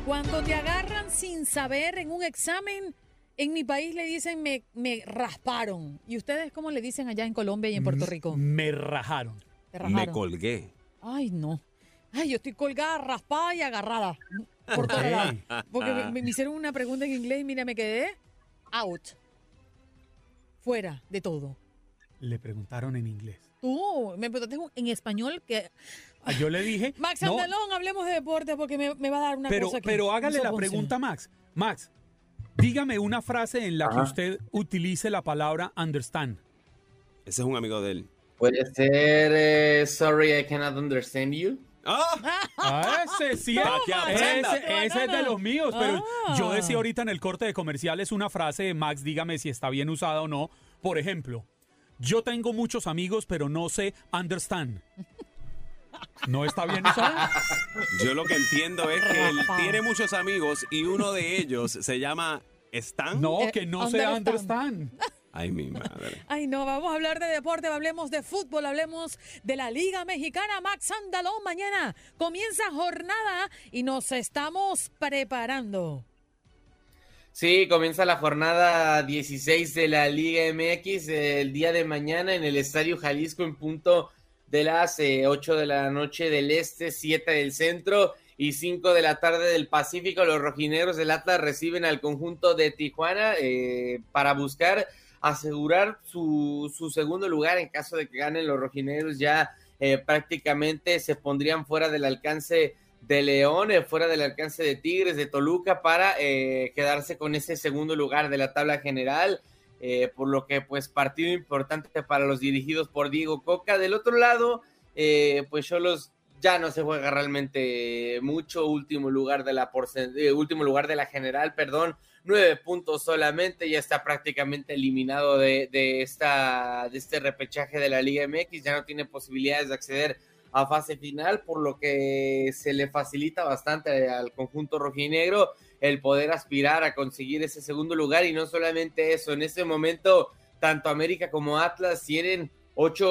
[SPEAKER 1] Cuando te agarran sin saber en un examen, en mi país le dicen me, me rasparon. ¿Y ustedes cómo le dicen allá en Colombia y en Puerto Rico?
[SPEAKER 3] Me rajaron.
[SPEAKER 1] Te rajaron.
[SPEAKER 15] colgué.
[SPEAKER 1] Ay, no. Ay, yo estoy colgada, raspada y agarrada. Por todos lados. Porque me, me hicieron una pregunta en inglés y mira, me quedé out. Fuera de todo.
[SPEAKER 3] Le preguntaron en inglés.
[SPEAKER 1] Tú me preguntaste en español que...
[SPEAKER 3] Ah, Yo le dije.
[SPEAKER 1] Max
[SPEAKER 3] no,
[SPEAKER 1] Andalón, hablemos de deporte porque me, me va a dar una
[SPEAKER 3] pero,
[SPEAKER 1] cosa aquí.
[SPEAKER 3] pero hágale la pregunta, Max. Max, dígame una frase en la que
[SPEAKER 15] Ajá.
[SPEAKER 3] usted utilice la palabra understand.
[SPEAKER 15] Ese es un amigo de él.
[SPEAKER 16] Puede ser eh, Sorry I cannot understand you.
[SPEAKER 3] Ah, ese sí, ese, ese es de los míos, pero
[SPEAKER 1] Ah.
[SPEAKER 3] yo decía ahorita en el corte de comerciales una frase de Max, dígame si está bien usada o no. Por ejemplo, yo tengo muchos amigos, pero no sé understand. ¿No está bien usada?
[SPEAKER 15] Yo lo que entiendo es que él tiene muchos amigos y uno de ellos se llama Stan.
[SPEAKER 3] No, que no sea
[SPEAKER 1] understand.
[SPEAKER 3] understand.
[SPEAKER 15] Ay, mi madre.
[SPEAKER 1] Ay, no, vamos a hablar de deporte, hablemos de fútbol, hablemos de la Liga Mexicana. Max Andalón, mañana comienza jornada y nos estamos preparando.
[SPEAKER 16] Sí, comienza la jornada 16 de la Liga MX el día de mañana en el Estadio Jalisco en punto de las eh, 8 de la noche del este, 7 del centro y 5 de la tarde del Pacífico. Los rojinegros del Atlas reciben al conjunto de Tijuana eh, para buscar asegurar su, su segundo lugar en caso de que ganen los rojinegros ya eh, prácticamente se pondrían fuera del alcance de León, eh, fuera del alcance de Tigres, de Toluca, para eh, quedarse con ese segundo lugar de la tabla general. eh, por lo que, pues, partido importante para los dirigidos por Diego Coca. Del otro lado, eh, pues, Cholos ya no se juega realmente mucho. Último lugar de la último lugar de la general, perdón. Nueve puntos solamente, ya está prácticamente eliminado de, de esta, de este repechaje de la Liga MX, ya no tiene posibilidades de acceder a fase final, por lo que se le facilita bastante al conjunto rojinegro el poder aspirar a conseguir ese segundo lugar y no solamente eso, en este momento tanto América como Atlas tienen ocho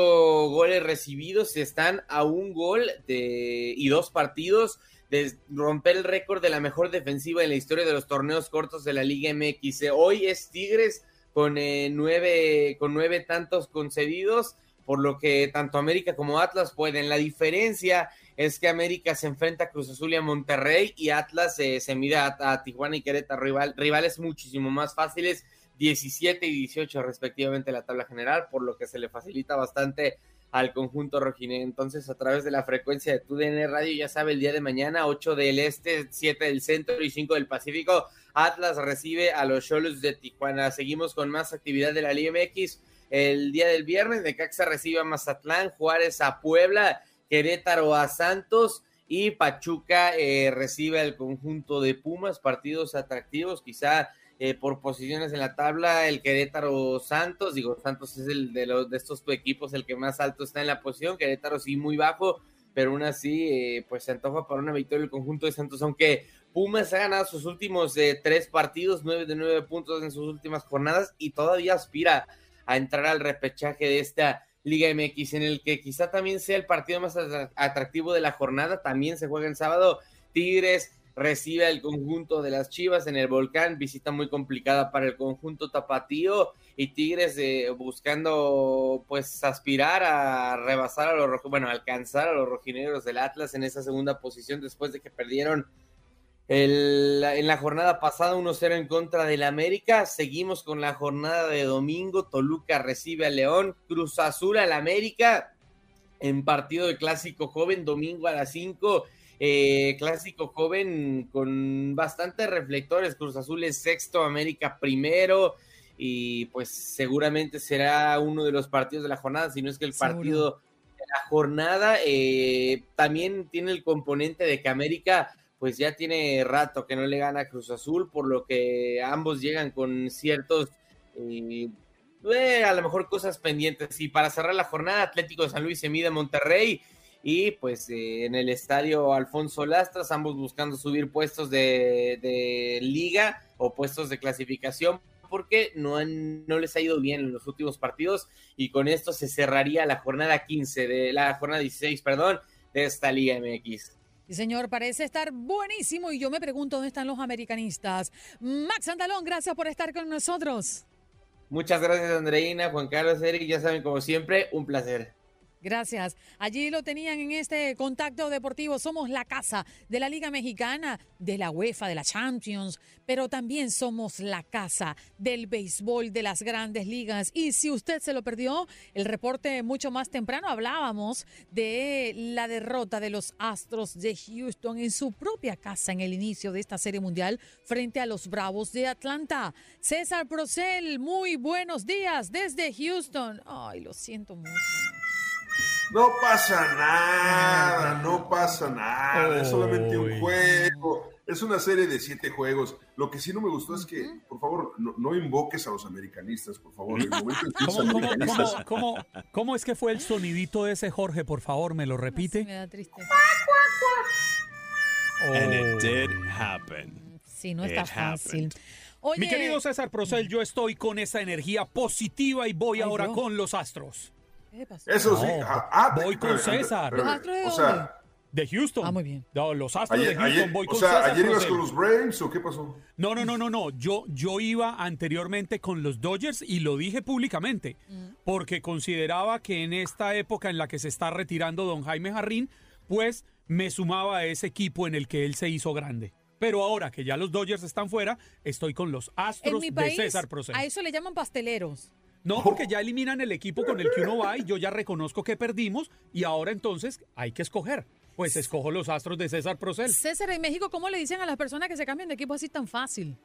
[SPEAKER 16] goles recibidos, están a un gol de, y dos partidos de romper el récord de la mejor defensiva en la historia de los torneos cortos de la Liga MX. Hoy es Tigres con, eh, nueve, con nueve tantos concedidos por lo que tanto América como Atlas pueden. La diferencia es que América se enfrenta a Cruz Azul y a Monterrey y Atlas eh, se mira a, a, Tijuana y Querétaro, rival, rivales muchísimo más fáciles, 17 y 18 respectivamente la tabla general, por lo que se le facilita bastante al conjunto rojiné. Entonces, a través de la frecuencia de TUDN Radio, ya sabe, el día de mañana, 8 del Este, 7 del Centro y 5 del Pacífico, Atlas recibe a los Cholos de Tijuana. Seguimos con más actividad de la Liga. El día del viernes, Necaxa recibe a Mazatlán, Juárez a Puebla, Querétaro a Santos y Pachuca eh, recibe al conjunto de Pumas, partidos atractivos, quizá eh, por posiciones en la tabla, el Querétaro Santos, digo, Santos es el de, los, de estos equipos el que más alto está en la posición, Querétaro sí muy bajo, pero aún así, eh, pues se antoja para una victoria el conjunto de Santos, aunque Pumas ha ganado sus últimos tres partidos, nueve de nueve puntos en sus últimas jornadas y todavía aspira a entrar al repechaje de esta Liga MX, en el que quizá también sea el partido más atractivo de la jornada. También se juega el sábado. Tigres recibe al conjunto de las Chivas en el Volcán, visita muy complicada para el conjunto tapatío y Tigres eh, buscando pues aspirar a rebasar a los bueno, alcanzar a los rojinegros del Atlas en esa segunda posición después de que perdieron en la jornada pasada 1-0 en contra del América. Seguimos con la jornada de domingo. Toluca recibe a León. Cruz Azul al América en partido de clásico joven, domingo a las 5. Eh, clásico joven con bastantes reflectores. Cruz Azul es sexto, América primero. Y pues seguramente será uno de los partidos de la jornada, si no es que el partido de la jornada. Eh, también tiene el componente de que América pues ya tiene rato que no le gana a Cruz Azul, por lo que ambos llegan con ciertos, eh, eh, a lo mejor cosas pendientes. Y para cerrar la jornada, Atlético de San Luis se mide a Monterrey y pues eh, en el estadio Alfonso Lastras, ambos buscando subir puestos de, de liga o puestos de clasificación porque no, han, no les ha ido bien en los últimos partidos y con esto se cerraría la jornada 15 de la jornada 16, perdón, de esta Liga MX.
[SPEAKER 1] Sí, señor, parece estar buenísimo y yo me pregunto dónde están los americanistas. Max Andalón, gracias por estar con nosotros.
[SPEAKER 16] Muchas gracias, Andreina, Juan Carlos, Eric, ya saben, como siempre, un placer.
[SPEAKER 1] Gracias. Allí lo tenían en este contacto deportivo. Somos la casa de la Liga Mexicana, de la UEFA, de la Champions, pero también somos la casa del béisbol de las grandes ligas. Y si usted se lo perdió, el reporte mucho más temprano hablábamos de la derrota de los Astros de Houston en su propia casa en el inicio de esta serie mundial frente a los Bravos de Atlanta. César Procel, muy buenos días desde Houston. Ay, lo siento mucho.
[SPEAKER 17] No pasa nada, no pasa nada, es solamente un juego, es una serie de siete juegos. Lo que sí no me gustó es que, por favor, no, invoques a los americanistas, por favor.
[SPEAKER 3] ¿Cómo, es que fue el sonidito de ese Jorge? Por favor, me lo repite.
[SPEAKER 1] me da triste.
[SPEAKER 15] And it did happen.
[SPEAKER 1] Sí, no está fácil.
[SPEAKER 3] Mi querido César Procel, yo estoy con esa energía positiva y voy ahora con los Astros.
[SPEAKER 17] Eso sí. Ah, ah,
[SPEAKER 3] voy con César.
[SPEAKER 1] ¿Los Astros de
[SPEAKER 17] o sea,
[SPEAKER 3] de Houston.
[SPEAKER 1] Ah, muy bien.
[SPEAKER 3] No, los Astros de Houston,
[SPEAKER 17] ayer,
[SPEAKER 3] voy con
[SPEAKER 17] o sea,
[SPEAKER 3] César.
[SPEAKER 17] ¿Ayer ibas con los Braves o qué pasó?
[SPEAKER 3] No, no, no, no, no. Yo, yo iba anteriormente con los Dodgers y lo dije públicamente, porque consideraba que en esta época en la que se está retirando don Jaime Jarrín, pues me sumaba a ese equipo en el que él se hizo grande. Pero ahora que ya los Dodgers están fuera, estoy con los
[SPEAKER 1] En
[SPEAKER 3] Astros
[SPEAKER 1] mi
[SPEAKER 3] de
[SPEAKER 1] país,
[SPEAKER 3] César Procel.
[SPEAKER 1] a eso le llaman pasteleros.
[SPEAKER 3] No, porque ya eliminan el equipo con el que uno va y yo ya reconozco que perdimos y ahora entonces hay que escoger. Pues escojo los Astros de César Procel.
[SPEAKER 1] César, en México, ¿cómo le dicen a las personas que se cambian de equipo así tan fácil?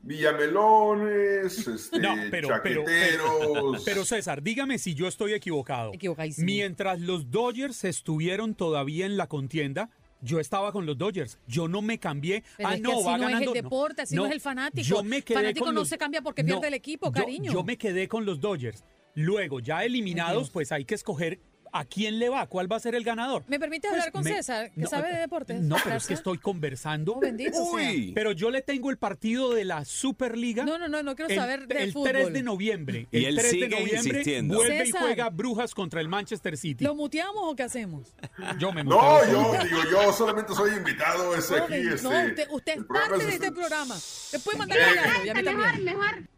[SPEAKER 17] Villamelones, este,
[SPEAKER 3] No, pero, pero,
[SPEAKER 17] chaqueteros.
[SPEAKER 3] pero César, dígame si yo estoy equivocado.
[SPEAKER 1] Equivocadísimo.
[SPEAKER 3] Mientras los Dodgers estuvieron todavía en la contienda, yo estaba con los Dodgers. Yo no me cambié.
[SPEAKER 1] Pero
[SPEAKER 3] ah,
[SPEAKER 1] es que
[SPEAKER 3] no,
[SPEAKER 1] así
[SPEAKER 3] va
[SPEAKER 1] no
[SPEAKER 3] ganando.
[SPEAKER 1] es el deporte, así no, es el fanático.
[SPEAKER 3] Yo me quedé
[SPEAKER 1] fanático
[SPEAKER 3] con
[SPEAKER 1] no
[SPEAKER 3] los-
[SPEAKER 1] se cambia porque
[SPEAKER 3] no,
[SPEAKER 1] pierde el equipo,
[SPEAKER 3] yo-
[SPEAKER 1] cariño.
[SPEAKER 3] Yo, me quedé con los Dodgers. Luego, ya eliminados, pues hay que escoger a quién le va, cuál va a ser el ganador.
[SPEAKER 1] ¿Me permite
[SPEAKER 3] Pues
[SPEAKER 1] hablar con
[SPEAKER 3] me-
[SPEAKER 1] César, que
[SPEAKER 3] no,
[SPEAKER 1] sabe de deportes?
[SPEAKER 3] No, pero es que estoy conversando.
[SPEAKER 1] Oh, bendito sea.
[SPEAKER 15] Uy.
[SPEAKER 3] Pero yo le tengo el partido de la Superliga.
[SPEAKER 1] No, no, no, no quiero
[SPEAKER 3] el,
[SPEAKER 1] saber de
[SPEAKER 3] el
[SPEAKER 1] fútbol.
[SPEAKER 3] 3 de noviembre.
[SPEAKER 15] Y
[SPEAKER 3] el
[SPEAKER 15] él
[SPEAKER 3] 3
[SPEAKER 15] sigue
[SPEAKER 3] de noviembre
[SPEAKER 15] insistiendo.
[SPEAKER 3] vuelve
[SPEAKER 1] César.
[SPEAKER 3] y juega Brujas contra el Manchester City.
[SPEAKER 1] ¿Lo muteamos o qué hacemos?
[SPEAKER 3] Yo me
[SPEAKER 17] No,
[SPEAKER 3] muteo
[SPEAKER 17] yo
[SPEAKER 3] solo.
[SPEAKER 17] digo, yo solamente soy invitado,
[SPEAKER 1] No,
[SPEAKER 17] aquí, este.
[SPEAKER 1] no, usted, usted es parte de este programa. Puede mandar callado, y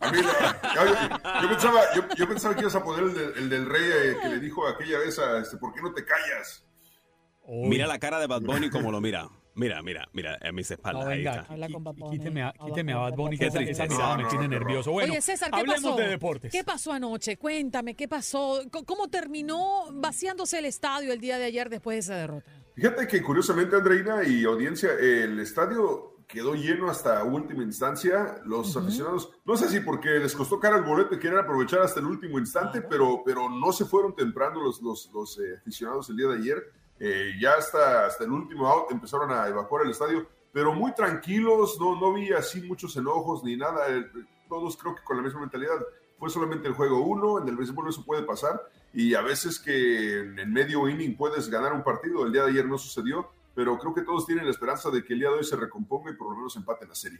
[SPEAKER 1] a mí
[SPEAKER 17] la- yo, yo pensaba, yo, yo pensaba que ibas a poner el, del- el del rey eh, que le dijo aquella vez a este, ¿por qué no te callas?
[SPEAKER 15] Mira la cara de Bad Bunny como lo mira. Mira, mira, mira, a mis espaldas.
[SPEAKER 3] No,
[SPEAKER 15] ahí está.
[SPEAKER 1] Habla con Bad Bunny.
[SPEAKER 3] quíteme a, quíteme a Bad Bunny, que esa, mirada
[SPEAKER 17] No,
[SPEAKER 3] me tiene
[SPEAKER 17] no,
[SPEAKER 3] nervioso. Bueno,
[SPEAKER 1] Oye, César, ¿qué
[SPEAKER 3] hablemos
[SPEAKER 1] pasó?
[SPEAKER 3] de deportes.
[SPEAKER 1] ¿Qué pasó anoche? Cuéntame, ¿qué pasó? ¿Cómo terminó vaciándose el estadio el día de ayer después de esa derrota?
[SPEAKER 17] Fíjate que curiosamente, Andreina y audiencia, el estadio quedó lleno hasta última instancia. Los aficionados, no sé si porque les costó cara el boleto y quieren aprovechar hasta el último instante, pero, pero no se fueron temprano los, los, los eh, aficionados el día de ayer. eh, ya hasta, hasta el último out empezaron a evacuar el estadio, pero muy tranquilos, no, no vi así muchos enojos ni nada, todos creo que con la misma mentalidad. Fue solamente el juego uno, en el béisbol eso puede pasar, y a veces que en medio inning puedes ganar un partido, el día de ayer no sucedió, pero creo que todos tienen la esperanza de que el día de hoy se recomponga y por lo menos empate la serie.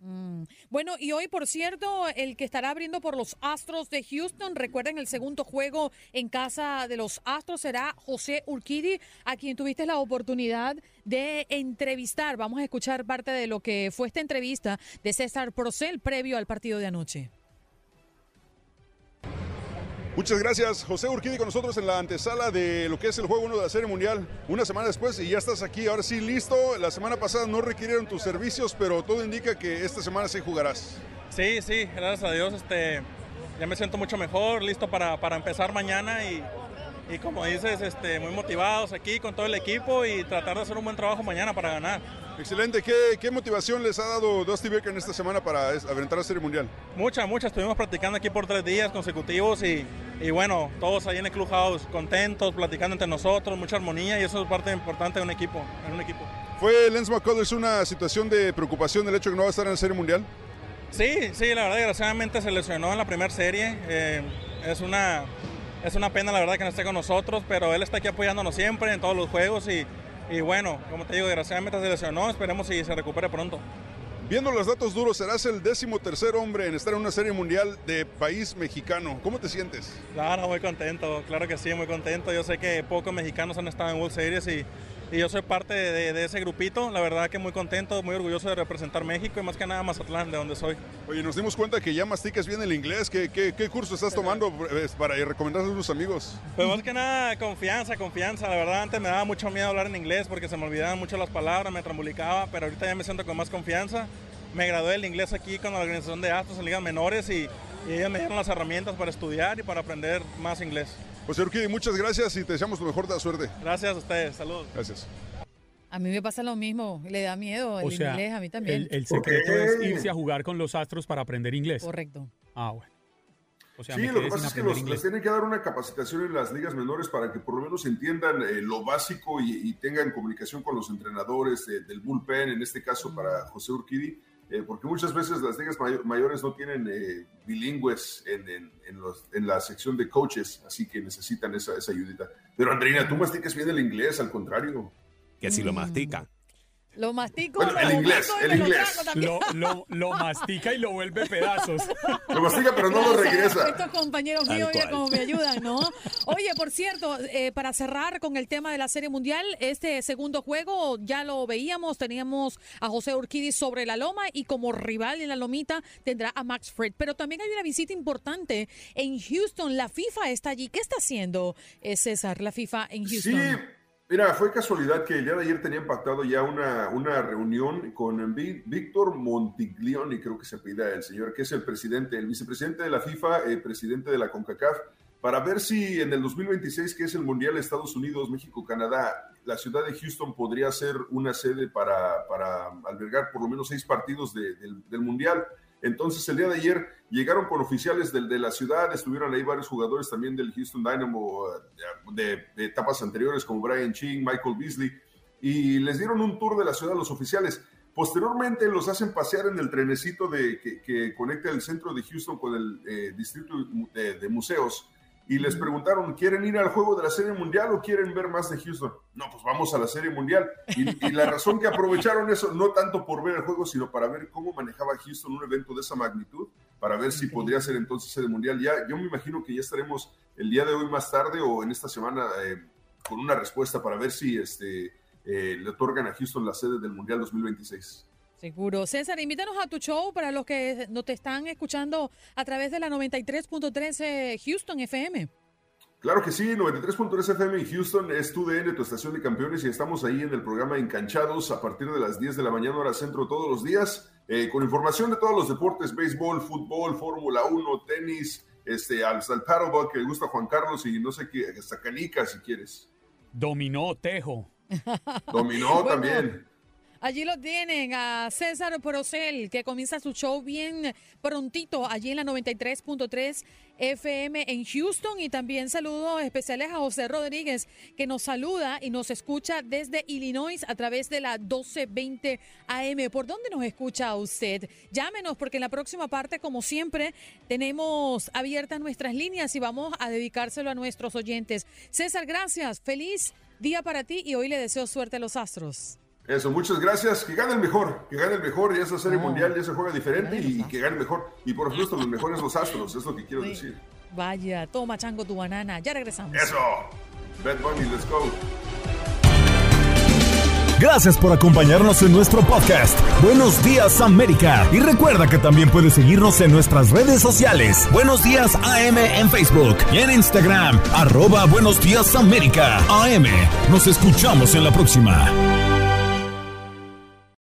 [SPEAKER 1] Mm. Bueno, y hoy, por cierto, el que estará abriendo por los Astros de Houston, recuerden el segundo juego en casa de los Astros será José Urquidi, a quien tuviste la oportunidad de entrevistar. Vamos a escuchar parte de lo que fue esta entrevista de César Procel previo al partido de anoche.
[SPEAKER 18] Muchas gracias, José Urquidi, con nosotros en la antesala de lo que es el juego 1 de la Serie Mundial. Una semana después y ya estás aquí, ahora sí listo. La semana pasada no requirieron tus servicios, pero todo indica que esta semana sí jugarás.
[SPEAKER 19] Sí, sí, gracias a Dios. Este, ya me siento mucho mejor, listo para, para empezar mañana y, y como dices, este, muy motivados aquí con todo el equipo y tratar de hacer un buen trabajo mañana para ganar.
[SPEAKER 18] Excelente. ¿Qué, qué motivación les ha dado Dusty Baker en esta semana para aventar la Serie Mundial?
[SPEAKER 19] Mucha, mucha. Estuvimos practicando aquí por tres días consecutivos y, y bueno, todos ahí en el Clubhouse contentos, platicando entre nosotros, mucha armonía y eso es parte importante de un equipo, en un equipo.
[SPEAKER 18] ¿Fue Lance McCullers una situación de preocupación el hecho de que no va a estar en la Serie Mundial?
[SPEAKER 19] Sí, sí, la verdad, desgraciadamente se lesionó en la primera serie. Eh, es, una, es una pena, la verdad, que no esté con nosotros, pero él está aquí apoyándonos siempre en todos los juegos y, y bueno, como te digo, desgraciadamente se lesionó, esperemos si se recupere pronto.
[SPEAKER 18] Viendo los datos duros, serás el décimo tercer hombre en estar en una Serie Mundial de país mexicano. ¿Cómo te sientes?
[SPEAKER 19] Claro, muy contento, claro que sí, muy contento. Yo sé que pocos mexicanos han estado en World Series y, y yo soy parte de, de ese grupito. La verdad que muy contento, muy orgulloso de representar México y más que nada Mazatlán, de donde soy.
[SPEAKER 18] Oye, nos dimos cuenta que ya masticas bien el inglés. ¿Qué, qué, qué curso estás tomando eh, para recomendar a tus amigos?
[SPEAKER 19] Pues más que nada confianza, confianza. La verdad antes me daba mucho miedo hablar en inglés porque se me olvidaban mucho las palabras, me trambulicaba, pero ahorita ya me siento con más confianza. Me gradué del inglés aquí con la organización de Astros en ligas menores y, y ellos me dieron las herramientas para estudiar y para aprender más inglés.
[SPEAKER 18] José Urquidi, muchas gracias y te deseamos lo mejor de la suerte.
[SPEAKER 19] Gracias a ustedes, saludos.
[SPEAKER 18] Gracias.
[SPEAKER 1] A mí me pasa lo mismo, le da miedo el
[SPEAKER 3] O sea,
[SPEAKER 1] inglés, a mí también.
[SPEAKER 3] el, el secreto es irse a jugar con los Astros para aprender inglés.
[SPEAKER 1] Correcto.
[SPEAKER 3] Ah, bueno. O sea,
[SPEAKER 17] sí, lo que pasa es que los, les tienen que dar una capacitación en las ligas menores para que por lo menos entiendan eh, lo básico y, y tengan comunicación con los entrenadores eh, del bullpen, en este caso para José Urquidi, eh, porque muchas veces las ligas mayo- mayores no tienen eh, bilingües en, en- en los- en la sección de coaches, así que necesitan esa, esa ayudita. Pero Andreina, tú masticas bien el inglés, al contrario.
[SPEAKER 15] Que si
[SPEAKER 1] Mm.
[SPEAKER 15] lo mastica.
[SPEAKER 1] Lo mastico.
[SPEAKER 17] Bueno,
[SPEAKER 1] lo
[SPEAKER 17] el inglés, el
[SPEAKER 1] me lo
[SPEAKER 17] inglés.
[SPEAKER 1] trago también.
[SPEAKER 3] Lo, lo, lo mastica y lo vuelve pedazos.
[SPEAKER 17] Lo mastica, pero no lo regresa.
[SPEAKER 1] Estos compañeros míos,
[SPEAKER 3] cual.
[SPEAKER 1] cómo me ayudan, ¿no? Oye, por cierto, eh, para cerrar con el tema de la Serie Mundial, este segundo juego ya lo veíamos, teníamos a José Urquidi sobre la loma y como rival en la lomita tendrá a Max Fried. Pero también hay una visita importante en Houston. La FIFA está allí. ¿Qué está haciendo, eh, César, la FIFA en Houston?
[SPEAKER 17] Sí, mira, fue casualidad que el día de ayer tenían pactado ya una, una reunión con Víctor Montiglioni, creo que se apellida el señor, que es el presidente, el vicepresidente de la FIFA, el presidente de la CONCACAF, para ver si en el 2026, que es el Mundial Estados Unidos, México, Canadá, la ciudad de Houston podría ser una sede para, para albergar por lo menos seis partidos de- del, del Mundial. Entonces, el día de ayer llegaron con oficiales del- de, la ciudad, estuvieron ahí varios jugadores también del Houston Dynamo eh, de, etapas anteriores, como Brian Ching, Michael Beasley, y les dieron un tour de la ciudad a los oficiales. Posteriormente los hacen pasear en el trenecito de, que, conecta el centro de Houston con el eh, distrito de museos y les preguntaron, ¿quieren ir al juego de la Serie Mundial o quieren ver más de Houston? No, pues vamos a la Serie Mundial. Y, y la razón que aprovecharon eso, no tanto por ver el juego, sino para ver cómo manejaba Houston un evento de esa magnitud, para ver si podría ser entonces Serie Mundial. Ya, yo me imagino que ya estaremos el día de hoy más tarde o en esta semana eh, con una respuesta para ver si este, eh, le otorgan a Houston la sede del Mundial 2026.
[SPEAKER 1] Seguro. César, invítanos a tu show para los que no te están escuchando a través de la 93.3 eh, Houston FM.
[SPEAKER 17] Claro que sí, 93.3 FM en Houston es tu DN, tu estación de campeones, y estamos ahí en el programa Encanchados a partir de las 10 de la mañana, hora centro, todos los días, eh, con información de todos los deportes, béisbol, fútbol, Fórmula 1, tenis, este, hasta el paddleball que le gusta a Juan Carlos y no sé qué, hasta canica si quieres.
[SPEAKER 3] Dominó Tejo.
[SPEAKER 17] Dominó
[SPEAKER 1] Bueno,
[SPEAKER 17] también.
[SPEAKER 1] Allí lo tienen a César Porocel, que comienza su show bien prontito allí en la 93.3 FM en Houston. Y también saludos especiales a José Rodríguez, que nos saluda y nos escucha desde Illinois a través de la 1220 AM. ¿Por dónde nos escucha usted? Llámenos, porque en la próxima parte, como siempre, tenemos abiertas nuestras líneas y vamos a dedicárselo a nuestros oyentes. César, gracias. Feliz día para ti y hoy le deseo suerte a los Astros.
[SPEAKER 17] Eso, muchas gracias. Que gane el mejor, que gane el mejor y esa serie mundial ya se juega diferente y, que gane el mejor. Y por supuesto, los mejores los astros, es lo que quiero decir.
[SPEAKER 1] Vaya, toma chango tu banana. Ya regresamos.
[SPEAKER 17] Eso. Bad Bunny, let's go.
[SPEAKER 10] Gracias por acompañarnos en nuestro podcast. Buenos días América. Y recuerda que también puedes seguirnos en nuestras redes sociales. Buenos días AM en Facebook y en Instagram. Arroba Buenos días América. AM. Nos escuchamos en la próxima.